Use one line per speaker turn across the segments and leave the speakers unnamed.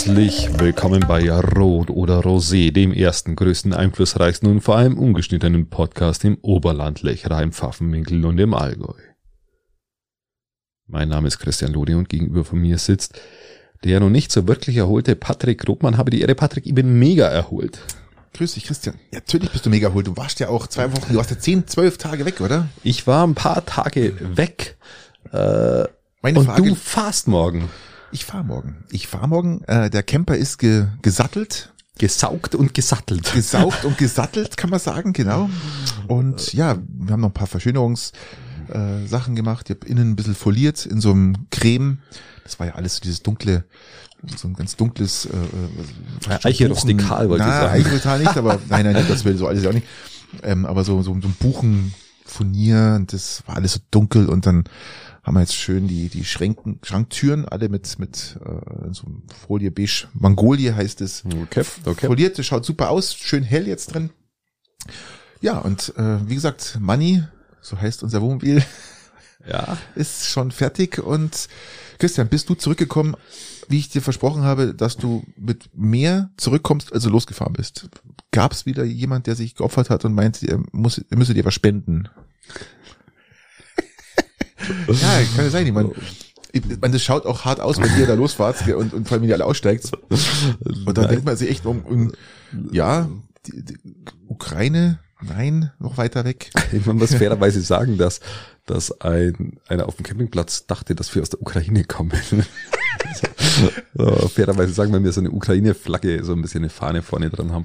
Herzlich willkommen bei Rot oder Rosé, dem ersten, größten, einflussreichsten und vor allem ungeschnittenen Podcast im Oberland, im Pfaffenwinkel und im Allgäu. Mein Name ist Christian Lode und gegenüber von mir sitzt der noch nicht so wirklich erholte Patrick Grobmann. Habe die Ehre, Patrick, ich bin mega erholt.
Grüß dich, Christian. Ja, natürlich bist du mega erholt. Du warst ja auch zwei Wochen, du warst ja zehn, zwölf Tage weg, oder?
Ich war ein paar Tage weg. Äh, Meine und Frage, du fahrst morgen.
Ich fahr morgen. Ich fahr morgen. Äh, der Camper ist ge gesattelt.
Gesaugt und gesattelt.
Gesaugt und gesattelt, kann man sagen, genau. Und ja, wir haben noch ein paar Verschönerungssachen äh, Sachen gemacht. Ich habe innen ein bisschen foliert in so einem Creme. Das war ja alles so dieses dunkle, so ein ganz dunkles
äh, Eiche rustikal wollte
na, ich sagen. Eiche rustikal nicht, aber nein, nein, das will so alles ja auch nicht. Ähm, aber so, so, so ein Buchenfurnier und das war alles so dunkel und dann haben wir jetzt schön die die Schränken, Schranktüren alle mit mit äh, so Folie beige Mongolie heißt es.
Okay, okay.
Foliert, das schaut super aus, schön hell jetzt drin. Ja, und äh, wie gesagt, Money, so heißt unser Wohnmobil,
ja.
ist schon fertig und Christian, bist du zurückgekommen, wie ich dir versprochen habe, dass du mit mehr zurückkommst, als du losgefahren bist? Gab es wieder jemand, der sich geopfert hat und meint, er, muss, er müsse dir was spenden? Ja, kann ja sein. Ich meine, ich meine, das schaut auch hart aus, wenn ihr da losfahrt und, und vor allem, wenn ihr alle aussteigt. Und dann denkt man sich echt um, um ja, die, die Ukraine, nein, noch weiter weg.
Man muss fairerweise sagen, dass dass ein, einer auf dem Campingplatz dachte, dass wir aus der Ukraine kommen. so, fairerweise sagen, wenn wir so eine Ukraine-Flagge, so ein bisschen eine Fahne vorne dran haben.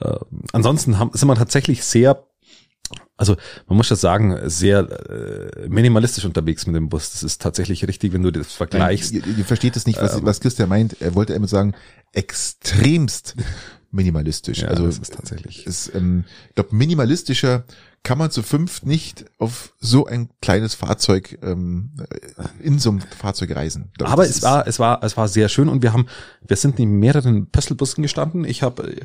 Äh, ansonsten haben, sind wir tatsächlich sehr also man muss das sagen, sehr äh, minimalistisch unterwegs mit dem Bus. Das ist tatsächlich richtig, wenn du das vergleichst.
Nein, ihr, ihr, versteht es nicht, was, ähm, was Christian meint. Er wollte immer sagen, extremst minimalistisch.
Ja,
also
das ist tatsächlich.
Ist, ähm, ich glaube, minimalistischer kann man zu fünft nicht auf so ein kleines Fahrzeug ähm, in so einem Fahrzeug reisen.
Glaube, Aber es war es war es war sehr schön und wir haben wir sind in mehreren Pösselbussen gestanden. Ich habe äh,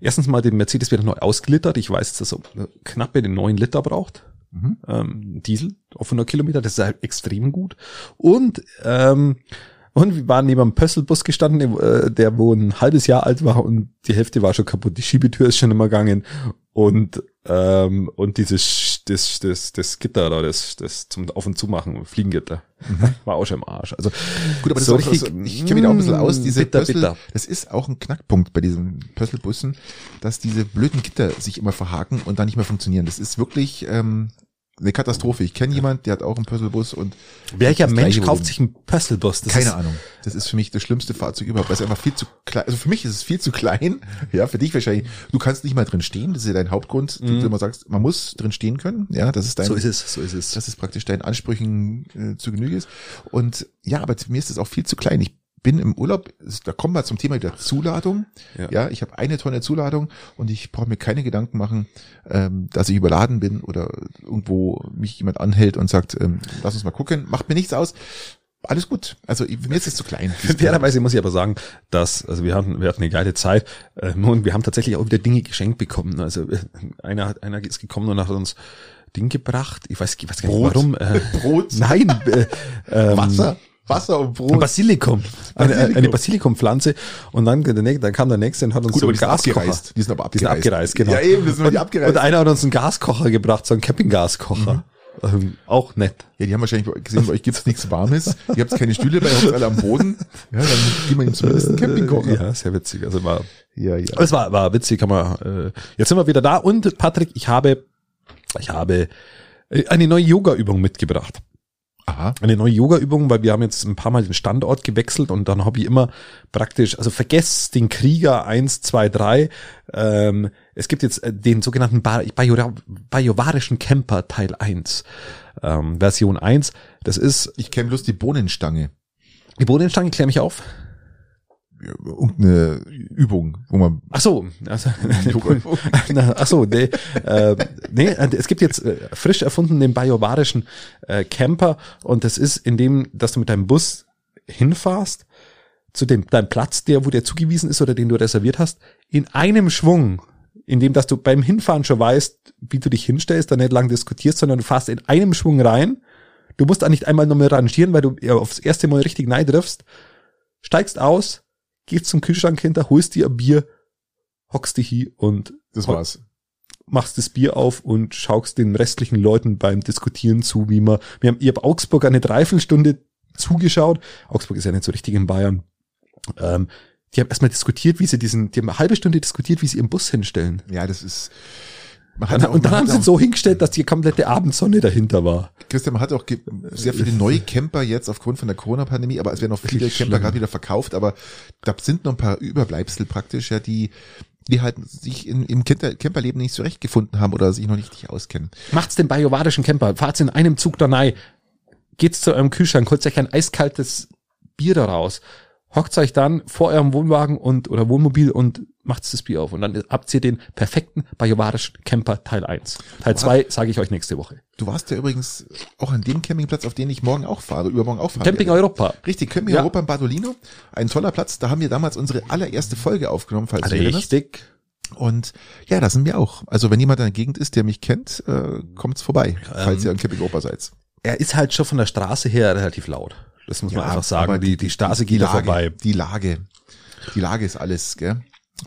erstens mal den Mercedes wieder neu ausgelittert. Ich weiß, dass er so knappe den neuen Liter braucht. Mhm. Ähm, Diesel auf 100 Kilometer, das ist halt extrem gut. Und ähm, und wir waren neben einem Pösselbus gestanden, der, der wo ein halbes Jahr alt war und die Hälfte war schon kaputt. Die Schiebetür ist schon immer gegangen und ähm, und dieses das das das Gitter da, das das zum Auf und Zumachen, Fliegengitter, mhm. war auch schon im Arsch. Also
gut, aber das so ist richtig, so, ich kenne mich auch ein bisschen aus. Diese bitter, Pössl, bitter. das ist auch ein Knackpunkt bei diesen Pösselbussen, dass diese blöden Gitter sich immer verhaken und dann nicht mehr funktionieren. Das ist wirklich ähm, eine Katastrophe. Ich kenne jemand, der hat auch einen Pösselbus und
welcher Mensch kauft sich einen Pösselbus?
Das Keine Ahnung. Das ist für mich das schlimmste Fahrzeug überhaupt. Das ist einfach viel zu klein. Also für mich ist es viel zu klein. Ja, für dich wahrscheinlich. Du kannst nicht mal drin stehen. Das ist ja dein Hauptgrund. Mhm. Du immer sagst, man muss drin stehen können. Ja, das ist dein.
So ist es. So ist es.
Das ist praktisch deinen Ansprüchen äh, zu Genüge ist. Und ja, aber mir ist es auch viel zu klein. Ich bin im Urlaub, da kommen wir zum Thema wieder Zuladung. Ja, ja ich habe eine Tonne Zuladung und ich brauche mir keine Gedanken machen, ähm, dass ich überladen bin oder irgendwo mich jemand anhält und sagt, ähm, lass uns mal gucken, macht mir nichts aus. Alles gut. Also mir ist es zu klein.
Fairerweise muss ich aber sagen, dass, also wir hatten, wir hatten eine geile Zeit ähm, und wir haben tatsächlich auch wieder Dinge geschenkt bekommen. Also äh, einer, einer ist gekommen und hat uns Ding gebracht. Ich weiß, ich weiß gar nicht
Brot.
warum.
Äh, Brot?
Nein. Äh,
ähm, Wasser? Wasser und Brot.
Basilikum. Eine, Basilikum. eine Basilikumpflanze. Und dann, dann kam der nächste und hat uns
Gut,
so
einen Gaskocher.
Die sind aber abgereist. Die sind abgereist, genau.
Ja, eben, das sind die abgereist.
Und einer hat uns einen Gaskocher gebracht, so einen Campinggaskocher. Mhm. Ähm, auch nett.
Ja, die haben wahrscheinlich gesehen, bei euch gibt's nichts Warmes. Ihr habt keine Stühle bei uns alle am Boden. Ja, dann gibt man ihm zumindest einen Campingkocher.
Ja, sehr witzig. Also war, ja, ja. Es war, war witzig, kann man, äh, jetzt sind wir wieder da. Und Patrick, ich habe, ich habe äh, eine neue Yoga-Übung mitgebracht. Aha. Eine neue Yoga-Übung, weil wir haben jetzt ein paar Mal den Standort gewechselt und dann habe ich immer praktisch, also vergesst den Krieger eins, zwei, drei. Ähm, es gibt jetzt äh, den sogenannten bajovarischen Camper Teil 1, ähm, Version 1. Das ist.
Ich kenne bloß die Bohnenstange.
Die Bohnenstange, klär mich auf
irgendeine Übung, wo man.
Ach so, also, ach so, nee, äh, nee, es gibt jetzt äh, frisch erfunden den bajovarischen äh, Camper und das ist in dem, dass du mit deinem Bus hinfahrst zu dem deinem Platz, der wo der zugewiesen ist oder den du reserviert hast, in einem Schwung, in dem, dass du beim Hinfahren schon weißt, wie du dich hinstellst, dann nicht lang diskutierst, sondern du fährst in einem Schwung rein. Du musst da nicht einmal nochmal rangieren, weil du aufs erste Mal richtig neidriffst, steigst aus, gehst zum Kühlschrank hinter, holst dir ein Bier, hockst dich hier und
das war's.
Machst das Bier auf und schaust den restlichen Leuten beim Diskutieren zu, wie man, wir haben, ich habe Augsburg eine Dreiviertelstunde zugeschaut. Augsburg ist ja nicht so richtig in Bayern. Ähm, die haben erstmal diskutiert, wie sie diesen, die haben eine halbe Stunde diskutiert, wie sie ihren Bus hinstellen.
Ja, das ist,
dann, auch, und dann haben sie so hingestellt, dass die komplette Abendsonne dahinter war.
Christian, man hat auch sehr viele neue Camper jetzt aufgrund von der Corona-Pandemie, aber es werden auch viele Camper gerade wieder verkauft, aber da sind noch ein paar Überbleibsel praktisch, ja, die die halt sich in, im Camperleben nicht zurechtgefunden haben oder sich noch nicht richtig auskennen.
Macht's den bajovarischen Camper, fahrt's in einem Zug da rein, geht's zu eurem Kühlschrank, holt euch ein eiskaltes Bier daraus, hockt euch dann vor eurem Wohnwagen und oder Wohnmobil und macht das Bier auf. Und dann habt ihr den perfekten bajovarischen Camper Teil 1. Teil 2 sage ich euch nächste Woche.
Du warst ja übrigens auch an dem Campingplatz, auf den ich morgen auch fahre, übermorgen auch fahre.
Camping Europa.
Richtig, Camping ja. Europa in Badolino. Ein toller Platz. Da haben wir damals unsere allererste Folge aufgenommen, falls
Richtig. du Richtig.
Und ja, da sind wir auch. Also wenn jemand in der Gegend ist, der mich kennt, äh, kommt's vorbei, falls ähm, ihr an Camping Europa seid.
Er ist halt schon von der Straße her relativ laut. Das muss ja, man einfach sagen. Die, die Straße geht da vorbei.
Die Lage. Die Lage ist alles, gell?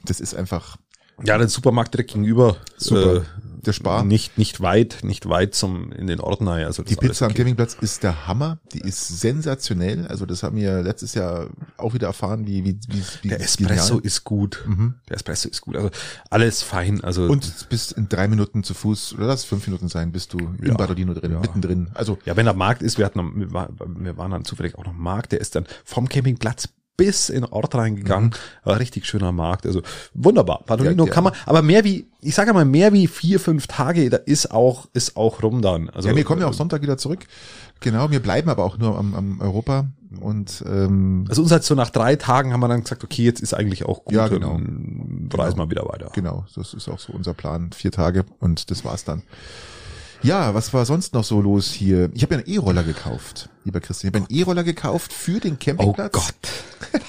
Das ist einfach.
Ja, der Supermarkt direkt gegenüber.
Super. Äh, der Spar.
Nicht, nicht weit, nicht weit zum, in den Ort nahe. Also
die Pizza am Campingplatz ist der Hammer. Die ist sensationell. Also das haben wir letztes Jahr auch wieder erfahren, wie, wie, wie,
wie Der Espresso genial. ist gut. Mhm. Der Espresso ist gut. Also alles fein. Also.
Und bist in drei Minuten zu Fuß, oder lass fünf Minuten sein, bist du ja. im Badolino drin, ja. mittendrin. Also.
Ja, wenn der Markt ist, wir hatten, noch, wir, waren, wir waren dann zufällig auch noch Markt, der ist dann vom Campingplatz bis in Ort reingegangen. Mhm. richtig schöner Markt. Also wunderbar. Padolino ja, kann man, aber mehr wie, ich sage mal, mehr wie vier, fünf Tage, da ist auch, ist auch rum dann.
Also, ja, wir kommen ja auch Sonntag wieder zurück. Genau, wir bleiben aber auch nur am, am Europa und ähm,
also uns halt so nach drei Tagen haben wir dann gesagt, okay, jetzt ist eigentlich auch gut,
ja, genau.
reisen genau. wir wieder weiter.
Genau, das ist auch so unser Plan, vier Tage und das war's dann. Ja, was war sonst noch so los hier? Ich habe ja einen E-Roller gekauft, lieber Christian. Ich habe einen E-Roller gekauft für den Campingplatz.
Oh Gott.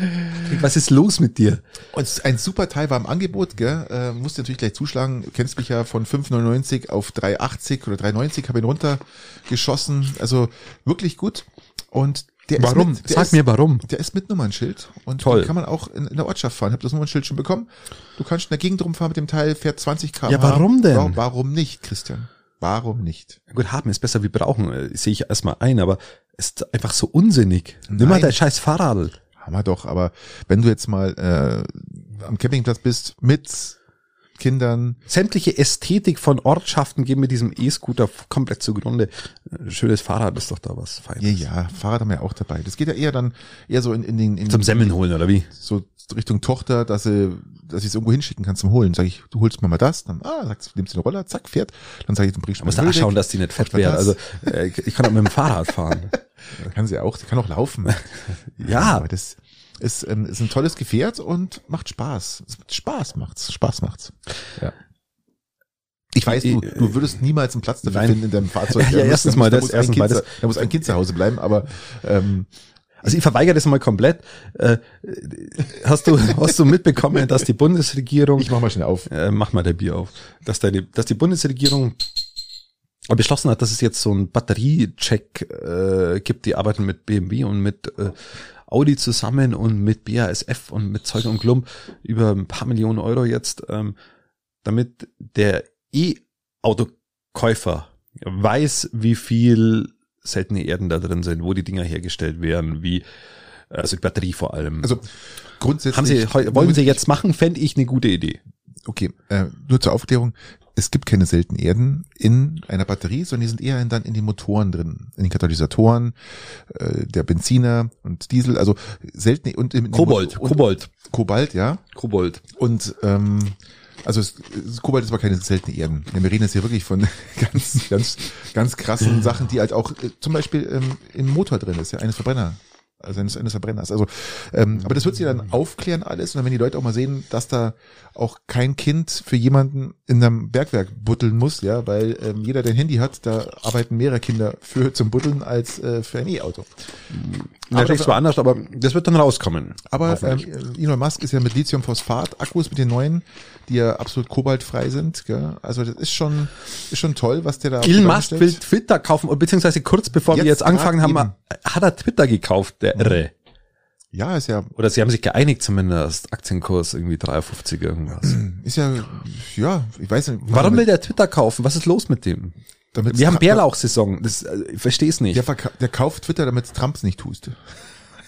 was ist los mit dir?
Und ein super Teil war im Angebot, gell? Äh, musste natürlich gleich zuschlagen. Du kennst mich ja von 5,99 auf 3,80 oder 3,90 habe ihn runtergeschossen. Also wirklich gut. Und der
warum?
Ist mit,
Sag
ist,
mir warum.
Der ist mit Nummernschild und
Toll.
kann man auch in, in der Ortschaft fahren. Ich habe das Nummernschild schon bekommen. Du kannst in der Gegend rumfahren mit dem Teil, fährt 20 km/h.
Ja, warum denn?
Warum, warum nicht, Christian? Warum nicht?
Gut, haben ist besser wie brauchen, äh, sehe ich erstmal ein, aber es ist einfach so unsinnig. Nimm mal dein scheiß Fahrrad.
Haben wir doch, aber wenn du jetzt mal äh, am Campingplatz bist mit Kindern.
Sämtliche Ästhetik von Ortschaften gehen mit diesem E-Scooter komplett zugrunde. Äh, schönes Fahrrad ist doch da was
Feines. Ja, ja, Fahrrad haben wir auch dabei. Das geht ja eher dann eher so in, in den... In
Zum Semmeln holen, oder wie?
So Richtung Tochter, dass sie, dass ich es irgendwo hinschicken kann zum Holen. Sag ich, du holst mir mal das, dann, ah, sagst, nimmst du den Roller, zack, fährt. Dann sage ich, dann bringst
du mal muss da schauen, dass die nicht fett werden. Also äh, ich kann auch mit dem Fahrrad fahren.
kann sie auch, sie kann auch laufen.
ja.
Aber das, ist, ähm, ist ein tolles Gefährt und macht Spaß. Spaß macht's. Spaß macht's. Ja. Ich weiß, du, du würdest niemals einen Platz dafür Nein. finden in deinem Fahrzeug.
Ja, ja erstens mal das,
erstens mal das. Da muss ein Kind zu Hause bleiben, aber ähm,
also ich verweigere das mal komplett. Äh, hast du hast du mitbekommen, dass die Bundesregierung
Ich mach mal schnell auf.
Äh, mach mal der Bier auf. Dass, deine, dass die Bundesregierung beschlossen hat, dass es jetzt so einen Batteriecheck äh, gibt, die arbeiten mit BMW und mit äh, Audi zusammen und mit BASF und mit Zeug und Klump über ein paar Millionen Euro jetzt, ähm, damit der E-Autokäufer weiß, wie viel seltene Erden da drin sind, wo die Dinger hergestellt werden, wie also die Batterie vor allem.
Also grundsätzlich
haben Sie wollen Sie jetzt machen, fände ich eine gute Idee.
Okay, äh, nur zur Aufklärung. Es gibt keine seltenen Erden in einer Batterie, sondern die sind eher in, dann in den Motoren drin, in den Katalysatoren, äh, der Benziner und Diesel, also seltene und
im Kobold, Kobold,
Kobalt, ja,
Kobold
und ähm, also es, Kobalt ist aber keine seltene Erden. Wir reden jetzt hier wirklich von ganz, ganz, ganz krassen Sachen, die halt auch äh, zum Beispiel ähm, im Motor drin ist, ja, eines Verbrenner also eines, eines Verbrenners. Also, ähm, aber das wird sich dann aufklären alles und dann wenn die Leute auch mal sehen, dass da auch kein Kind für jemanden in einem Bergwerk butteln muss, ja, weil ähm, jeder, der ein Handy hat, da arbeiten mehrere Kinder für zum Butteln als äh, für ein E-Auto.
Natürlich zwar anders, aber das wird dann rauskommen.
Aber ähm, Elon Musk ist ja mit Lithium-Phosphat-Akkus mit den neuen, die ja absolut kobaltfrei sind. Gell? Also das ist schon, ist schon toll, was der da.
Elon Musk will Twitter kaufen, beziehungsweise kurz bevor jetzt wir jetzt angefangen haben, hat er Twitter gekauft, der Irre.
Ja, ist ja.
Oder sie haben sich geeinigt zumindest. Aktienkurs irgendwie 53 irgendwas.
Ist ja, ja, ich weiß nicht.
Warum will der Twitter kaufen? Was ist los mit dem?
Damit
Wir haben Bärlauchsaison. Das, äh, ich verstehe es nicht.
Der, der kauft Twitter, damit Trumps nicht tust.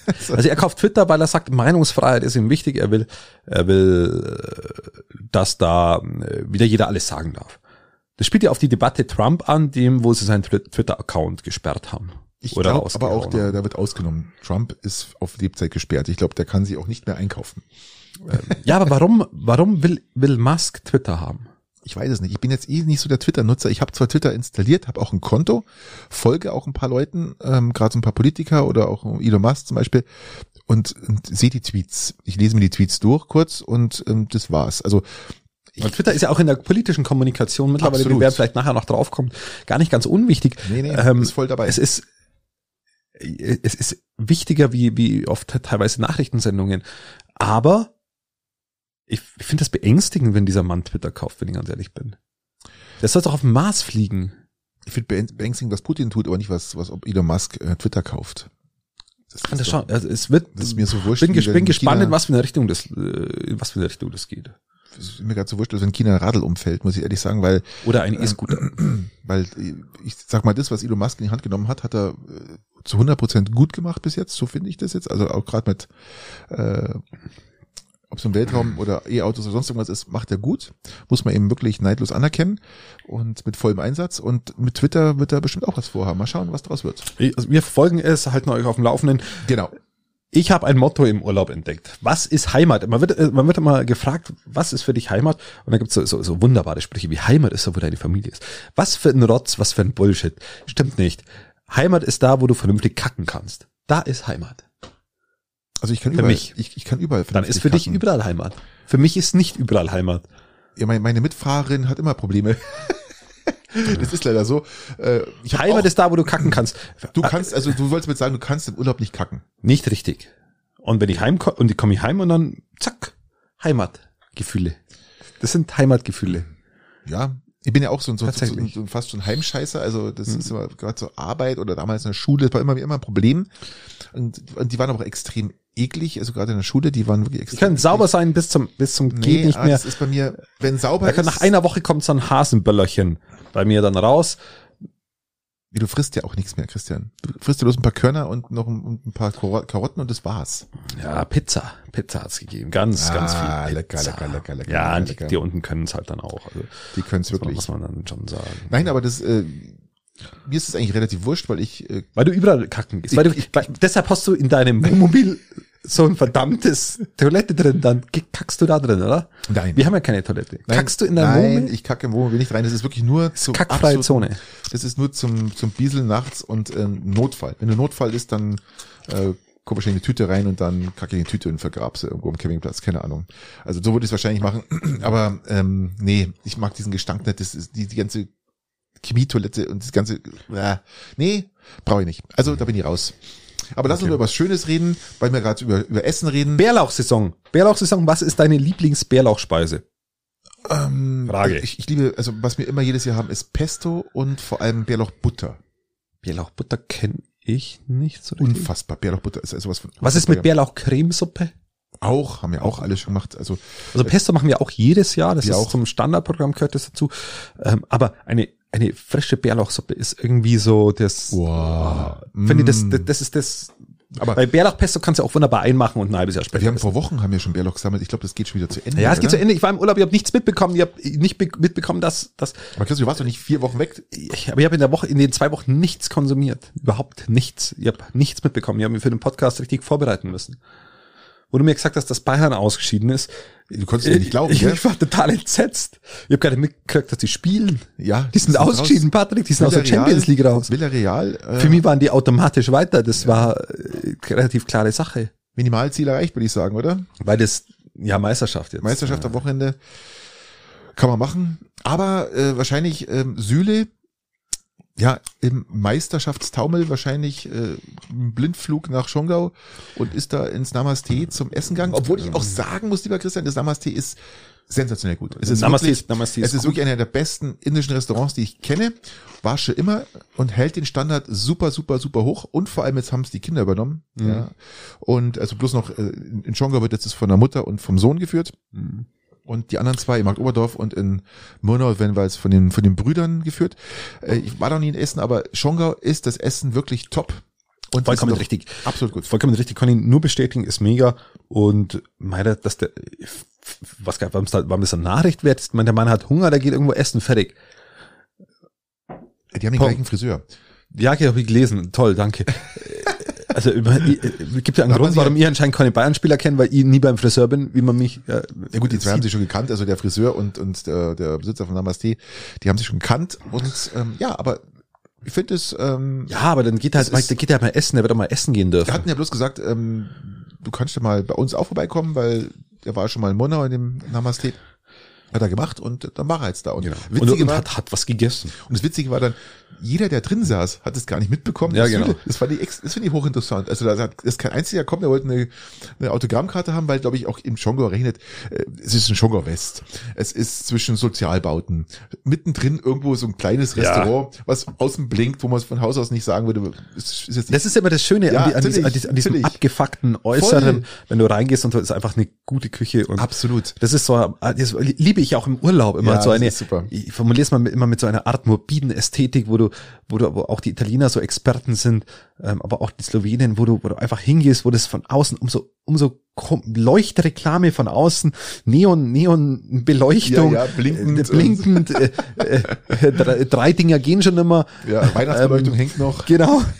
Also er kauft Twitter, weil er sagt, Meinungsfreiheit ist ihm wichtig. Er will, er will, äh, dass da äh, wieder jeder alles sagen darf. Das spielt ja auf die Debatte Trump an, dem, wo sie seinen Twi- Twitter-Account gesperrt haben.
Ich glaube aber auch, der, der wird ausgenommen. Trump ist auf Lebzeit gesperrt. Ich glaube, der kann sie auch nicht mehr einkaufen.
Ja, aber warum, warum will, will Musk Twitter haben?
Ich weiß es nicht. Ich bin jetzt eh nicht so der Twitter-Nutzer. Ich habe zwar Twitter installiert, habe auch ein Konto, folge auch ein paar Leuten, ähm, gerade so ein paar Politiker oder auch Elon Musk zum Beispiel und, und sehe die Tweets. Ich lese mir die Tweets durch kurz und ähm, das war's. Also
Und Twitter ist ja auch in der politischen Kommunikation mittlerweile,
Absolut.
wir werden vielleicht nachher noch draufkommen, gar nicht ganz unwichtig.
nee, nee,
Ähm,
ist voll dabei.
Es ist, es ist wichtiger wie, wie oft teilweise Nachrichtensendungen. Aber ich, ich finde das beängstigend, wenn dieser Mann Twitter kauft, wenn ich ganz ehrlich bin. Der soll doch auf dem Mars fliegen.
ich finde beängstigend, was Putin tut, aber nicht was, was ob Elon Musk äh, Twitter kauft. Das,
Ich kann das
doch-
schon, also es wird,
das ist mir so wurscht.
bin, bin gespannt, in was für eine Richtung das, äh, in was für eine Richtung das geht.
Ist mir gerade so wurscht, wenn China ein Radl umfällt, muss ich ehrlich sagen, weil
Oder ein E-Scooter.
weil äh, ich sag mal, das, was Elon Musk in die Hand genommen hat, hat er äh, zu 100 Prozent gut gemacht bis jetzt. So finde ich das jetzt. Also auch gerade mit, äh, ob es im Weltraum oder E-Autos oder sonst irgendwas ist, macht er gut. Muss man eben wirklich neidlos anerkennen und mit vollem Einsatz. Und mit Twitter wird er bestimmt auch was vorhaben. Mal schauen, was draus wird.
Also wir verfolgen es, halten euch auf dem Laufenden.
Genau.
Ich habe ein Motto im Urlaub entdeckt. Was ist Heimat? Man wird, äh, man wird immer gefragt, was ist für dich Heimat? Und da gibt's so, so, so wunderbare Sprüche wie Heimat ist da, wo deine Familie ist. Was für ein Rotz, was für ein Bullshit. Stimmt nicht. Heimat ist da, wo du vernünftig kacken kannst. Da ist Heimat.
Also ich kann
Für
überall,
mich.
Ich, ich kann überall
Dann
vernünftig
ist für dich
kacken.
überall Heimat. Für mich ist nicht überall Heimat.
Ja, meine, meine Mitfahrerin hat immer Probleme. das ist leider so. Äh, ich
Heimat ist da, wo du kacken kannst.
du kannst, also du wolltest mir sagen, du kannst im Urlaub nicht kacken.
Nicht richtig. Und wenn ich heimkomme, und ich komme ich heim und dann, zack, Heimatgefühle. Das sind Heimatgefühle.
Ja, ich bin ja auch so ein, so, so, so,
Tatsächlich.
so fast schon Heimscheißer, also das
Mhm.
ist immer gerade so Arbeit oder damals in der Schule, das war immer, immer ein Problem. Und, und die waren aber auch extrem eklig, also gerade in der Schule, die waren wirklich
Die
extrem
können sauber sein bis zum, bis zum
Nee,
geht nicht
ah,
mehr.
das ist bei mir, wenn sauber
Da kann,
ist,
nach einer Woche kommt so ein Hasenböllerchen bei mir dann raus.
wie, du frisst ja auch nichts mehr, Christian. Du frisst ja bloß ein paar Körner und noch ein, ein paar Karo- Karotten und das war's.
Ja, Pizza. Pizza hat's gegeben. Ganz,
Ah,
ganz viel.
lecker,
Pizza.
lecker, lecker, lecker,
Ja,
lecker,
die, die unten können es halt dann auch. Also,
Die können es wirklich.
Muss man dann schon sagen.
Nein, aber das, äh, mir ist es eigentlich relativ wurscht, weil ich, äh,
Weil du überall kacken gehst.
Ich-
Weil du,
ich-
weil, deshalb hast du in deinem Wohnmobil so ein verdammtes Toilette drin. Dann kackst du da drin, oder?
nein.
Wir haben ja keine Toilette.
Nein,
Kackst du in deinem
Nein,
Wohnmobil?
ich kacke im Wohnmobil nicht rein. Das ist wirklich nur zum
Kackfreie Zone.
Das ist nur zum, zum Bieseln nachts und ähm, Notfall. Wenn du Notfall ist, dann äh, komm wahrscheinlich in die Tüte rein und dann kacke ich in die Tüte und vergrab sie irgendwo am Campingplatz. Keine Ahnung. Also so würde ich es wahrscheinlich machen. Aber ähm, nee, ich mag diesen Gestank nicht. Das ist die, die ganze Chemietoilette und das ganze. Äh, nee, brauche ich nicht. Also da bin ich raus. Aber lass uns
Okay.
über was Schönes reden, weil wir gerade über, über Essen reden.
Bärlauchsaison. Bärlauchsaison, was ist deine Lieblings-Bärlauchspeise?
Ähm,
Frage.
Ich, ich liebe, also was wir immer jedes Jahr haben, ist Pesto und vor allem Bärlauchbutter.
Bärlauchbutter kenne ich nicht so richtig.
Unfassbar. Bärlauchbutter ist also was von.
Was ist mit Bärlauchcremesuppe?
Auch, haben wir auch alle schon gemacht. Also
Also Pesto machen wir auch jedes Jahr, das ist
auch.
zum Standardprogramm gehört das dazu. Ähm, aber eine eine frische Bärlauchsuppe ist irgendwie so das.
Wow.
Finde ich das,
Mm.
das das ist das.
Aber
Bei Bärlauchpesto kannst du auch wunderbar einmachen und ein halbes Jahr später.
wir haben vor Wochen haben wir schon Bärlauch gesammelt. Ich glaube, das geht schon wieder zu Ende.
ja, es geht
oder?
zu Ende. Ich war im Urlaub, ich habe nichts mitbekommen. Ich habe nicht be- mitbekommen, dass, dass
Aber Chris, du warst doch nicht vier Wochen weg.
ich, aber ich habe in der Woche, in den zwei Wochen nichts konsumiert. Überhaupt nichts. Ich habe nichts mitbekommen. Ich habe mich für den Podcast richtig vorbereiten müssen. Wo du mir gesagt hast, dass Bayern ausgeschieden ist.
Du konntest dir nicht glauben,
ich, ich war total entsetzt. Ich habe gerade mitgekriegt, dass die spielen.
Ja.
Die sind ausgeschieden, Patrick. Die sind aus der Champions League raus.
Villarreal, äh,
Für mich waren die automatisch weiter. Das war äh, relativ klare Sache.
Minimalziel erreicht, würde ich sagen, oder?
Weil das, ja, Meisterschaft jetzt.
Meisterschaft am Wochenende kann man machen. Aber äh, wahrscheinlich ähm, Süle ja, im Meisterschaftstaumel wahrscheinlich äh, ein Blindflug nach Schongau und ist da ins Namaste zum Essen gegangen. Obwohl ich auch sagen muss, lieber Christian, das Namaste ist sensationell gut. Es ist,
Namaste
wirklich,
ist- Namaste
es
ist
ist
gut.
wirklich einer der besten indischen Restaurants, die ich kenne. War schon immer und hält den Standard super, super, super hoch. Und vor allem jetzt haben es die Kinder übernommen.
Mhm.
Ja. Und also bloß noch, äh, in Schongau wird jetzt das von der Mutter und vom Sohn geführt.
Mhm.
Und die anderen zwei, in Markt Oberdorf und in Murnau, werden wir jetzt von den, von den Brüdern geführt. Äh, ich war noch nie in Essen, aber Schongau ist das Essen wirklich top. Und
Vollkommen
ist
richtig.
Absolut gut.
Vollkommen richtig, kann ich nur bestätigen, ist mega. Und meine, dass der, was gab, warum, warum das eine Nachricht wird, ich meine, der Mann hat Hunger, der geht irgendwo essen, fertig.
Die haben den
Pom-
gleichen Friseur.
Ja, okay, habe ich gelesen. Toll, danke. Also über, ich- äh, gibt ja einen Grund, warum ich anscheinend keine Bayern-Spieler kenne, weil ich nie beim Friseur bin, wie man mich. Äh,
Ja gut, die zwei haben sich schon gekannt, also der Friseur und, und der, der Besitzer von Namaste, die haben sich schon gekannt und ähm, ja, aber ich finde es, ähm,
Ja, aber dann geht halt,
ist-
der geht ja mal essen, der wird doch mal essen gehen dürfen.
wir hatten ja bloß gesagt, ähm, du kannst ja mal bei uns auch vorbeikommen, weil der war schon mal in Monau in dem Namaste, hat er gemacht und dann war er jetzt da. Und,
Genau.
witzige
Und, und
war,
hat, hat was gegessen.
Und das Witzige war dann, jeder, der drin saß, hat es gar nicht mitbekommen.
Ja,
Das
genau.
Süle- Das fand ich, ex- das finde ich hochinteressant. Also da ist kein einziger gekommen, der wollte eine, eine Autogrammkarte haben, weil, glaube ich, auch im Schongau rechnet, äh, es ist ein Schongau West. Es ist zwischen Sozialbauten. Mittendrin irgendwo so ein kleines
Ja.
Restaurant, was außen blinkt, wo man es von Haus aus nicht sagen würde, ist, ist nicht
Das ist immer das Schöne
Ja,
an, die, an, diesem, an, diesem,
natürlich.
abgefuckten Äußeren, wenn du reingehst und es ist einfach eine gute Küche und
absolut.
das ist so, das liebe ich auch im Urlaub immer
Ja,
so eine, ich formuliere es mal mit, immer mit so einer Art morbiden Ästhetik, wo du, wo du, wo auch die Italiener so Experten sind, ähm, aber auch die Slowenen, wo du, wo du einfach hingehst, wo das von außen umso, umso Leuchtreklame von außen, Neon, Neon Beleuchtung,
Ja, ja, blinkend
äh, blinkend, äh, äh, drei, drei Dinger gehen schon immer,
Ja, Weihnachtsbeleuchtung
Ähm,
hängt noch.
genau.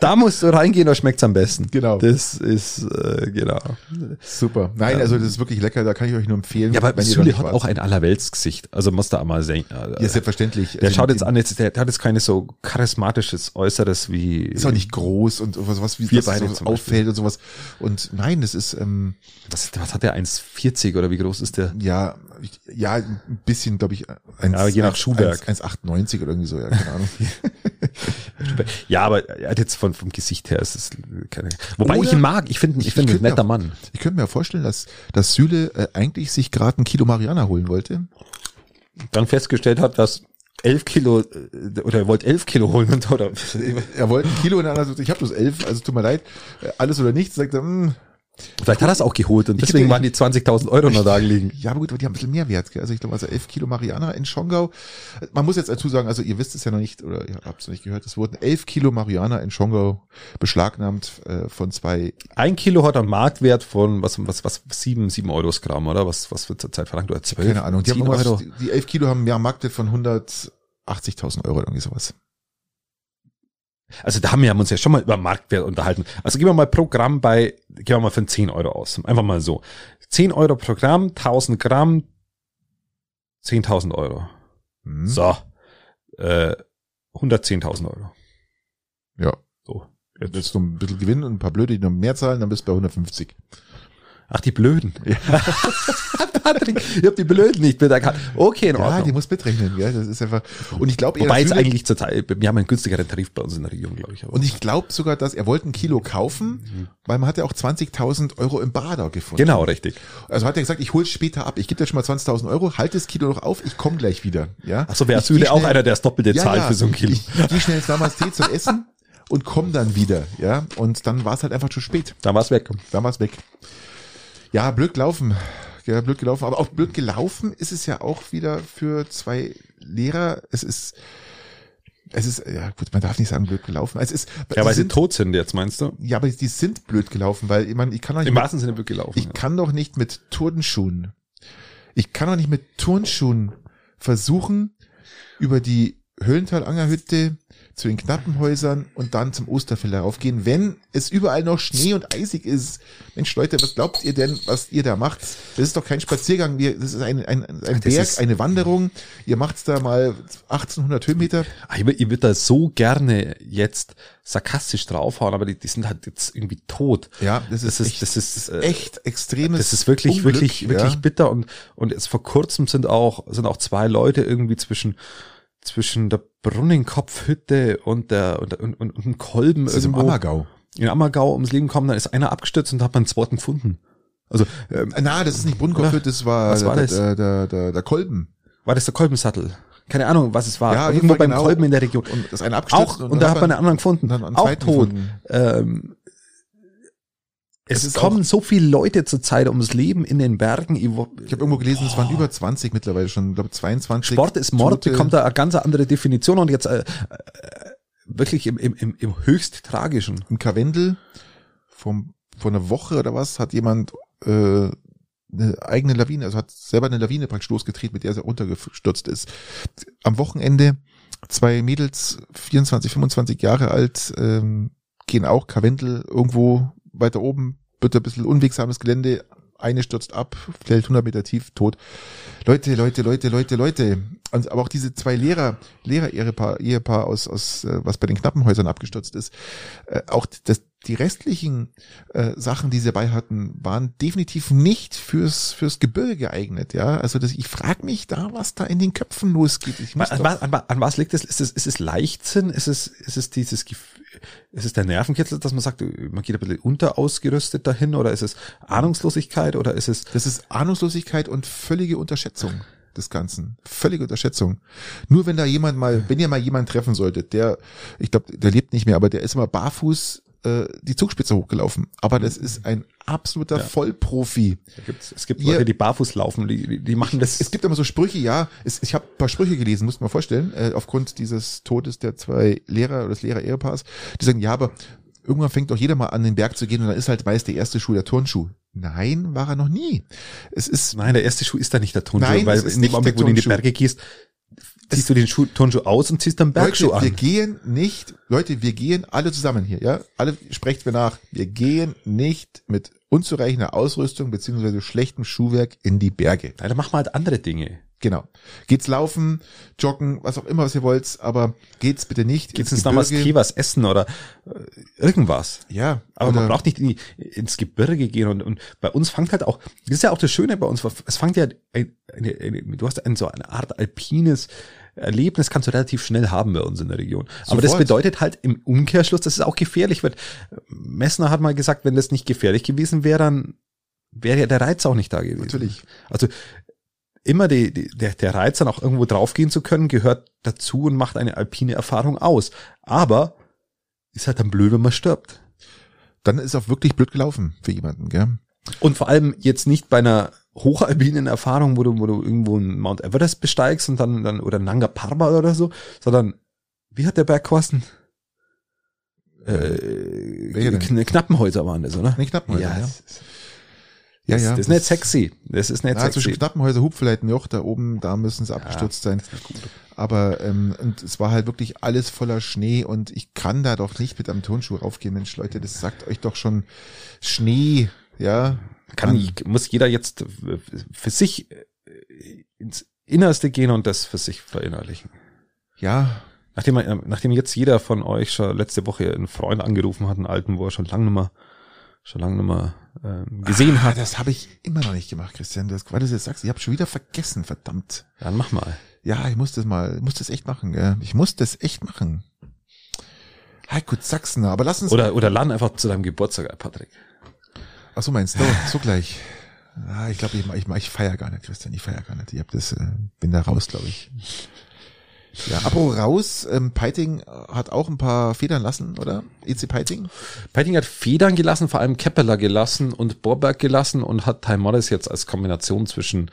Da musst du reingehen, da schmeckt's am besten.
Genau.
Das ist, äh, genau.
Super. Nein, also das ist wirklich lecker, da kann ich euch nur empfehlen.
Ja, aber Süle hat auch ein Allerweltsgesicht. Also muss da einmal sehen.
Ja, selbstverständlich.
Der
Also
schaut jetzt an, jetzt, der, der hat jetzt keine so charismatisches Äußeres wie.
ist auch nicht groß und was, was wie das so auffällt und sowas. Und nein, das ist ähm,
Was, was hat der? 1,40 oder wie groß ist der?
ja ja ein bisschen, glaube ich, eins,
Ja, je nach Schuhwerk.
1,98 oder irgendwie so, ja, keine Ahnung.
Ja, aber er hat jetzt von, vom Gesicht her ist es keine. Wobei
Oder-
ich ihn mag. Ich finde, ich,
Ich
finde ihn ein netter
mir-
Mann.
Ich könnte mir vorstellen, dass, dass Süle äh, eigentlich sich gerade ein Kilo Mariana holen wollte.
Dann festgestellt hat, dass elf Kilo äh, oder er wollte elf Kilo holen und oder
Er wollte ein Kilo und der andere sagt, ich habe bloß elf, also tut mir leid, äh, alles oder nichts. Sagt er, hm,
vielleicht hat er es auch geholt und
Ich
deswegen waren die 20.000 Euro noch da liegen.
Ja, aber gut, aber die haben ein bisschen mehr Wert. Gell? Also ich glaube, also 11 Kilo Mariana in Schongau. Man muss jetzt dazu sagen, also ihr wisst es ja noch nicht, oder ihr habt es noch nicht gehört, es wurden 11 Kilo Mariana in Schongau beschlagnahmt äh, von zwei,
Ein Kilo hat einen Marktwert von was was was sieben sieben Euro das Gramm oder was was wird zurzeit verlangt oder zwölf?
keine Ahnung, die, haben
10
irgendwas,
Euro.
die, die 11 Kilo haben ja einen Marktwert von 180.000 Euro oder irgendwie sowas.
Also da haben wir uns ja schon mal über Marktwert unterhalten. Also gehen wir mal pro Gramm bei, gehen wir mal von 10 Euro aus. Einfach mal so. 10 Euro pro Gramm, 1000 Gramm, 10.000 Euro.
Hm.
So. Äh, 110.000 Euro.
Ja.
So.
Jetzt willst du ein bisschen gewinnen und ein paar Blöde, die noch mehr zahlen, dann bist du bei 150.
Ach, die Blöden. Patrick, ich hab die Blöden nicht mit erkannt. Okay, in
Ja,
Ordnung.
die muss mitrechnen, gell? Das ist einfach. Und ich glaube,
Wobei jetzt
Süle-
eigentlich zur Zeit, wir haben einen günstigeren Tarif bei uns in der Region, glaube ich. aber-
Und ich glaube sogar, dass er wollte ein Kilo kaufen, weil man hat ja auch 20.000 Euro im Bader gefunden.
genau, richtig.
Also hat er gesagt, ich hole es später ab. Ich gebe dir schon mal 20.000 Euro, halt das Kilo noch auf, ich komme gleich wieder. Ja.
Ach so, wäre Süle auch einer, der das Doppelte zahlt für so ein Kilo.
Ich, ich gehe schnell ins Namaste zum Essen und komm dann wieder. Ja. Und dann war es halt einfach zu spät.
Da war's weg.
Dann war es weg. Ja, blöd gelaufen. Ja, blöd gelaufen. Aber auch blöd gelaufen ist es ja auch wieder für zwei Lehrer. Es ist, es ist, ja gut, man darf nicht sagen blöd gelaufen. Es ist,
Ja, weil
die
sie
sind,
tot sind jetzt, meinst du?
ja, aber die sind blöd gelaufen, weil ich meine, ich kann doch nicht
Im
mit-
wahrsten Sinne wirklich gelaufen.
ich kann doch nicht mit Turnschuhen, ich kann doch nicht mit Turnschuhen versuchen, über die Höhlental-Angerhütte zu den Knappenhäusern und dann zum Osterfeld raufgehen, wenn es überall noch Schnee und eisig ist. Mensch, Leute, was glaubt ihr denn, was ihr da macht? Das ist doch kein Spaziergang, wir, das ist ein, ein, ein
das
Berg, eine Wanderung. Ihr macht's da mal 1800 Höhenmeter.
Ah, Ich, ich würde da so gerne jetzt sarkastisch draufhauen, aber die, die sind halt jetzt irgendwie tot.
Ja, das ist,
Das ist,
echt,
das ist, äh,
echt extremes
das ist wirklich,
Unglück,
wirklich, wirklich
ja.
bitter und, und jetzt vor kurzem sind auch, sind auch zwei Leute irgendwie zwischen, zwischen der Brunnenkopfhütte und der und, und, und, und dem Kolben
Das ist im
irgendwo
Ammergau.
in Ammergau ums Leben gekommen, dann ist einer abgestürzt und da hat man einen zweiten gefunden. Also ähm,
Äh, Na, das ist nicht Brunnenkopfhütte, das war,
Was war
der,
das?
Der, der, der, der Kolben.
war das der Kolbensattel? Keine Ahnung, was es war.
Ja,
Irgendwo beim
genau.
Kolben in der Region.
Und das ist einer abgestürzt.
Auch, und, da hat man einen anderen gefunden.
dann einen
Auch tot.
gefunden.
Ähm, es
Es
kommen so viele Leute zurzeit ums Leben in den Bergen. Ich
Ich habe irgendwo gelesen, es waren über 20 mittlerweile schon, ich glaube 22.
Sport ist Mord,
Tote.
bekommt da eine ganz andere Definition und jetzt äh, äh, wirklich im, im, im, im höchst tragischen.
Im Karwendel vom, vor einer Woche oder was hat jemand äh, eine eigene Lawine, also hat selber eine Lawine praktisch losgetreten, mit der er runtergestürzt ist. Am Wochenende zwei Mädels, 24, 25 Jahre alt, ähm, gehen auch Karwendel irgendwo weiter oben, wird ein bisschen unwegsames Gelände, eine stürzt ab, fällt 100 Meter tief, tot. Leute, Leute, Leute, Leute, Leute. Und, aber auch diese zwei Lehrer, Lehrer-Ehepaar Ehepaar aus, aus äh, was bei den Knappenhäusern abgestürzt ist, äh, auch das, die restlichen äh, Sachen, die sie dabei hatten, waren definitiv nicht fürs fürs Gebirge geeignet. Ja, also das, ich frage mich da, was da in den Köpfen losgeht. Ich muss
An, an, wa- an was liegt es? Ist es, ist es Leichtsinn? Ist es, ist es dieses ist es der Nervenkitzel, dass man sagt, man geht ein bisschen unterausgerüstet dahin oder ist es Ahnungslosigkeit oder ist es,
das ist Ahnungslosigkeit und völlige Unterschätzung des Ganzen. Völlige Unterschätzung. Nur wenn da jemand mal, wenn ihr mal jemanden treffen solltet, der, ich glaube, der lebt nicht mehr, aber der ist immer barfuß äh, die Zugspitze hochgelaufen. Aber das ist ein absoluter
Ja.
Vollprofi.
es gibt
Ihr-
Leute, die barfuß laufen, die, die- machen das.
Es gibt immer so Sprüche, ja, es, ich habe ein paar Sprüche gelesen, muss man vorstellen, äh, aufgrund dieses Todes der zwei Lehrer oder des Lehrer-Ehepaars, die sagen, ja, aber irgendwann fängt doch jeder mal an, den Berg zu gehen und dann ist halt meist der erste Schuh der Turnschuh. Nein, war er noch nie. Es ist,
Nein, der erste Schuh ist da nicht der Turnschuh,
Nein,
weil in dem
nicht
Augenblick, wo du in die. Berge gehst, ziehst du den Schuh, Turnschuh aus und ziehst dann Bergschuh
Leute, wir
an.
gehen nicht, Leute, wir gehen alle zusammen hier, ja, alle sprecht mir nach, wir gehen nicht mit unzureichender Ausrüstung beziehungsweise schlechtem Schuhwerk in die Berge.
Nein, da machen wir halt andere Dinge.
Genau. Geht's laufen, joggen, was auch immer, was ihr wollt, aber geht's bitte nicht
Geht's ins Namaste, was essen oder äh, irgendwas.
Ja,
Aber man braucht nicht in die, ins Gebirge gehen und, und bei uns fängt halt auch, das ist ja auch das Schöne bei uns, es fängt ja, ein, eine, eine, du hast ein, so eine Art alpines Erlebnis, kannst du relativ schnell haben bei uns in der Region. Aber das
Sofort.
bedeutet halt im Umkehrschluss, dass es auch gefährlich wird. Messner hat mal gesagt, wenn das nicht gefährlich gewesen wäre, dann wäre ja der Reiz auch nicht da gewesen.
Natürlich.
Also immer die, die, der, der Reiz, dann auch irgendwo draufgehen zu können, gehört dazu und macht eine alpine Erfahrung aus. Aber ist halt dann blöd, wenn man stirbt.
Dann ist auch wirklich blöd gelaufen für jemanden, gell?
Und vor allem jetzt nicht bei einer hochalpinen Erfahrung, wo du, wo du irgendwo einen Mount Everest besteigst und dann, dann oder Nanga Parbat oder so, sondern wie hat der Berg kosten? Äh? Kn Knappenhäuser waren das, oder?
Nee, Knappenhäuser, ja.
das ist-
Ja,
das,
ja.
Das ist nicht sexy. Das ist nicht
Na, zwischen
sexy.
Knappenhäuser, Hupfleitenjoch, da oben, da müssen sie abgestürzt sein. Aber ähm, und es war halt wirklich alles voller Schnee und ich kann da doch nicht mit einem Turnschuh raufgehen, Mensch, Leute, das sagt euch doch schon Schnee, ja.
Kann,
Mann.
muss jeder jetzt für sich äh, ins Innerste gehen und das für sich verinnerlichen.
Ja,
Nachdem, man- nachdem jetzt jeder von euch schon letzte Woche einen Freund angerufen hat, einen alten, wo er schon lange nicht mehr, schon lange nicht mehr ähm, gesehen
ah,
hat,
das habe ich immer noch nicht gemacht, Christian. Das, weil du das jetzt sagst, ich habe schon wieder vergessen, verdammt.
dann mach mal.
Ja, ich muss das mal, ich muss das echt machen, gell? Ich muss das echt machen. Heiko Sachsen, aber lass uns.
Oder, oder laden einfach zu deinem Geburtstag, ein, Patrick.
Ach so meinst du? So gleich. Ah, ich glaube, ich, ich, ich feier gar nicht, Christian. Ich feier gar nicht. Ich hab das, äh, bin da raus, glaube ich. Ja, apropos raus, ähm, Peiting hat auch ein paar Federn lassen, oder? EC Peiting?
Peiting hat Federn gelassen, vor allem Keppeler gelassen und Borberg gelassen und hat Ty Morris jetzt als Kombination zwischen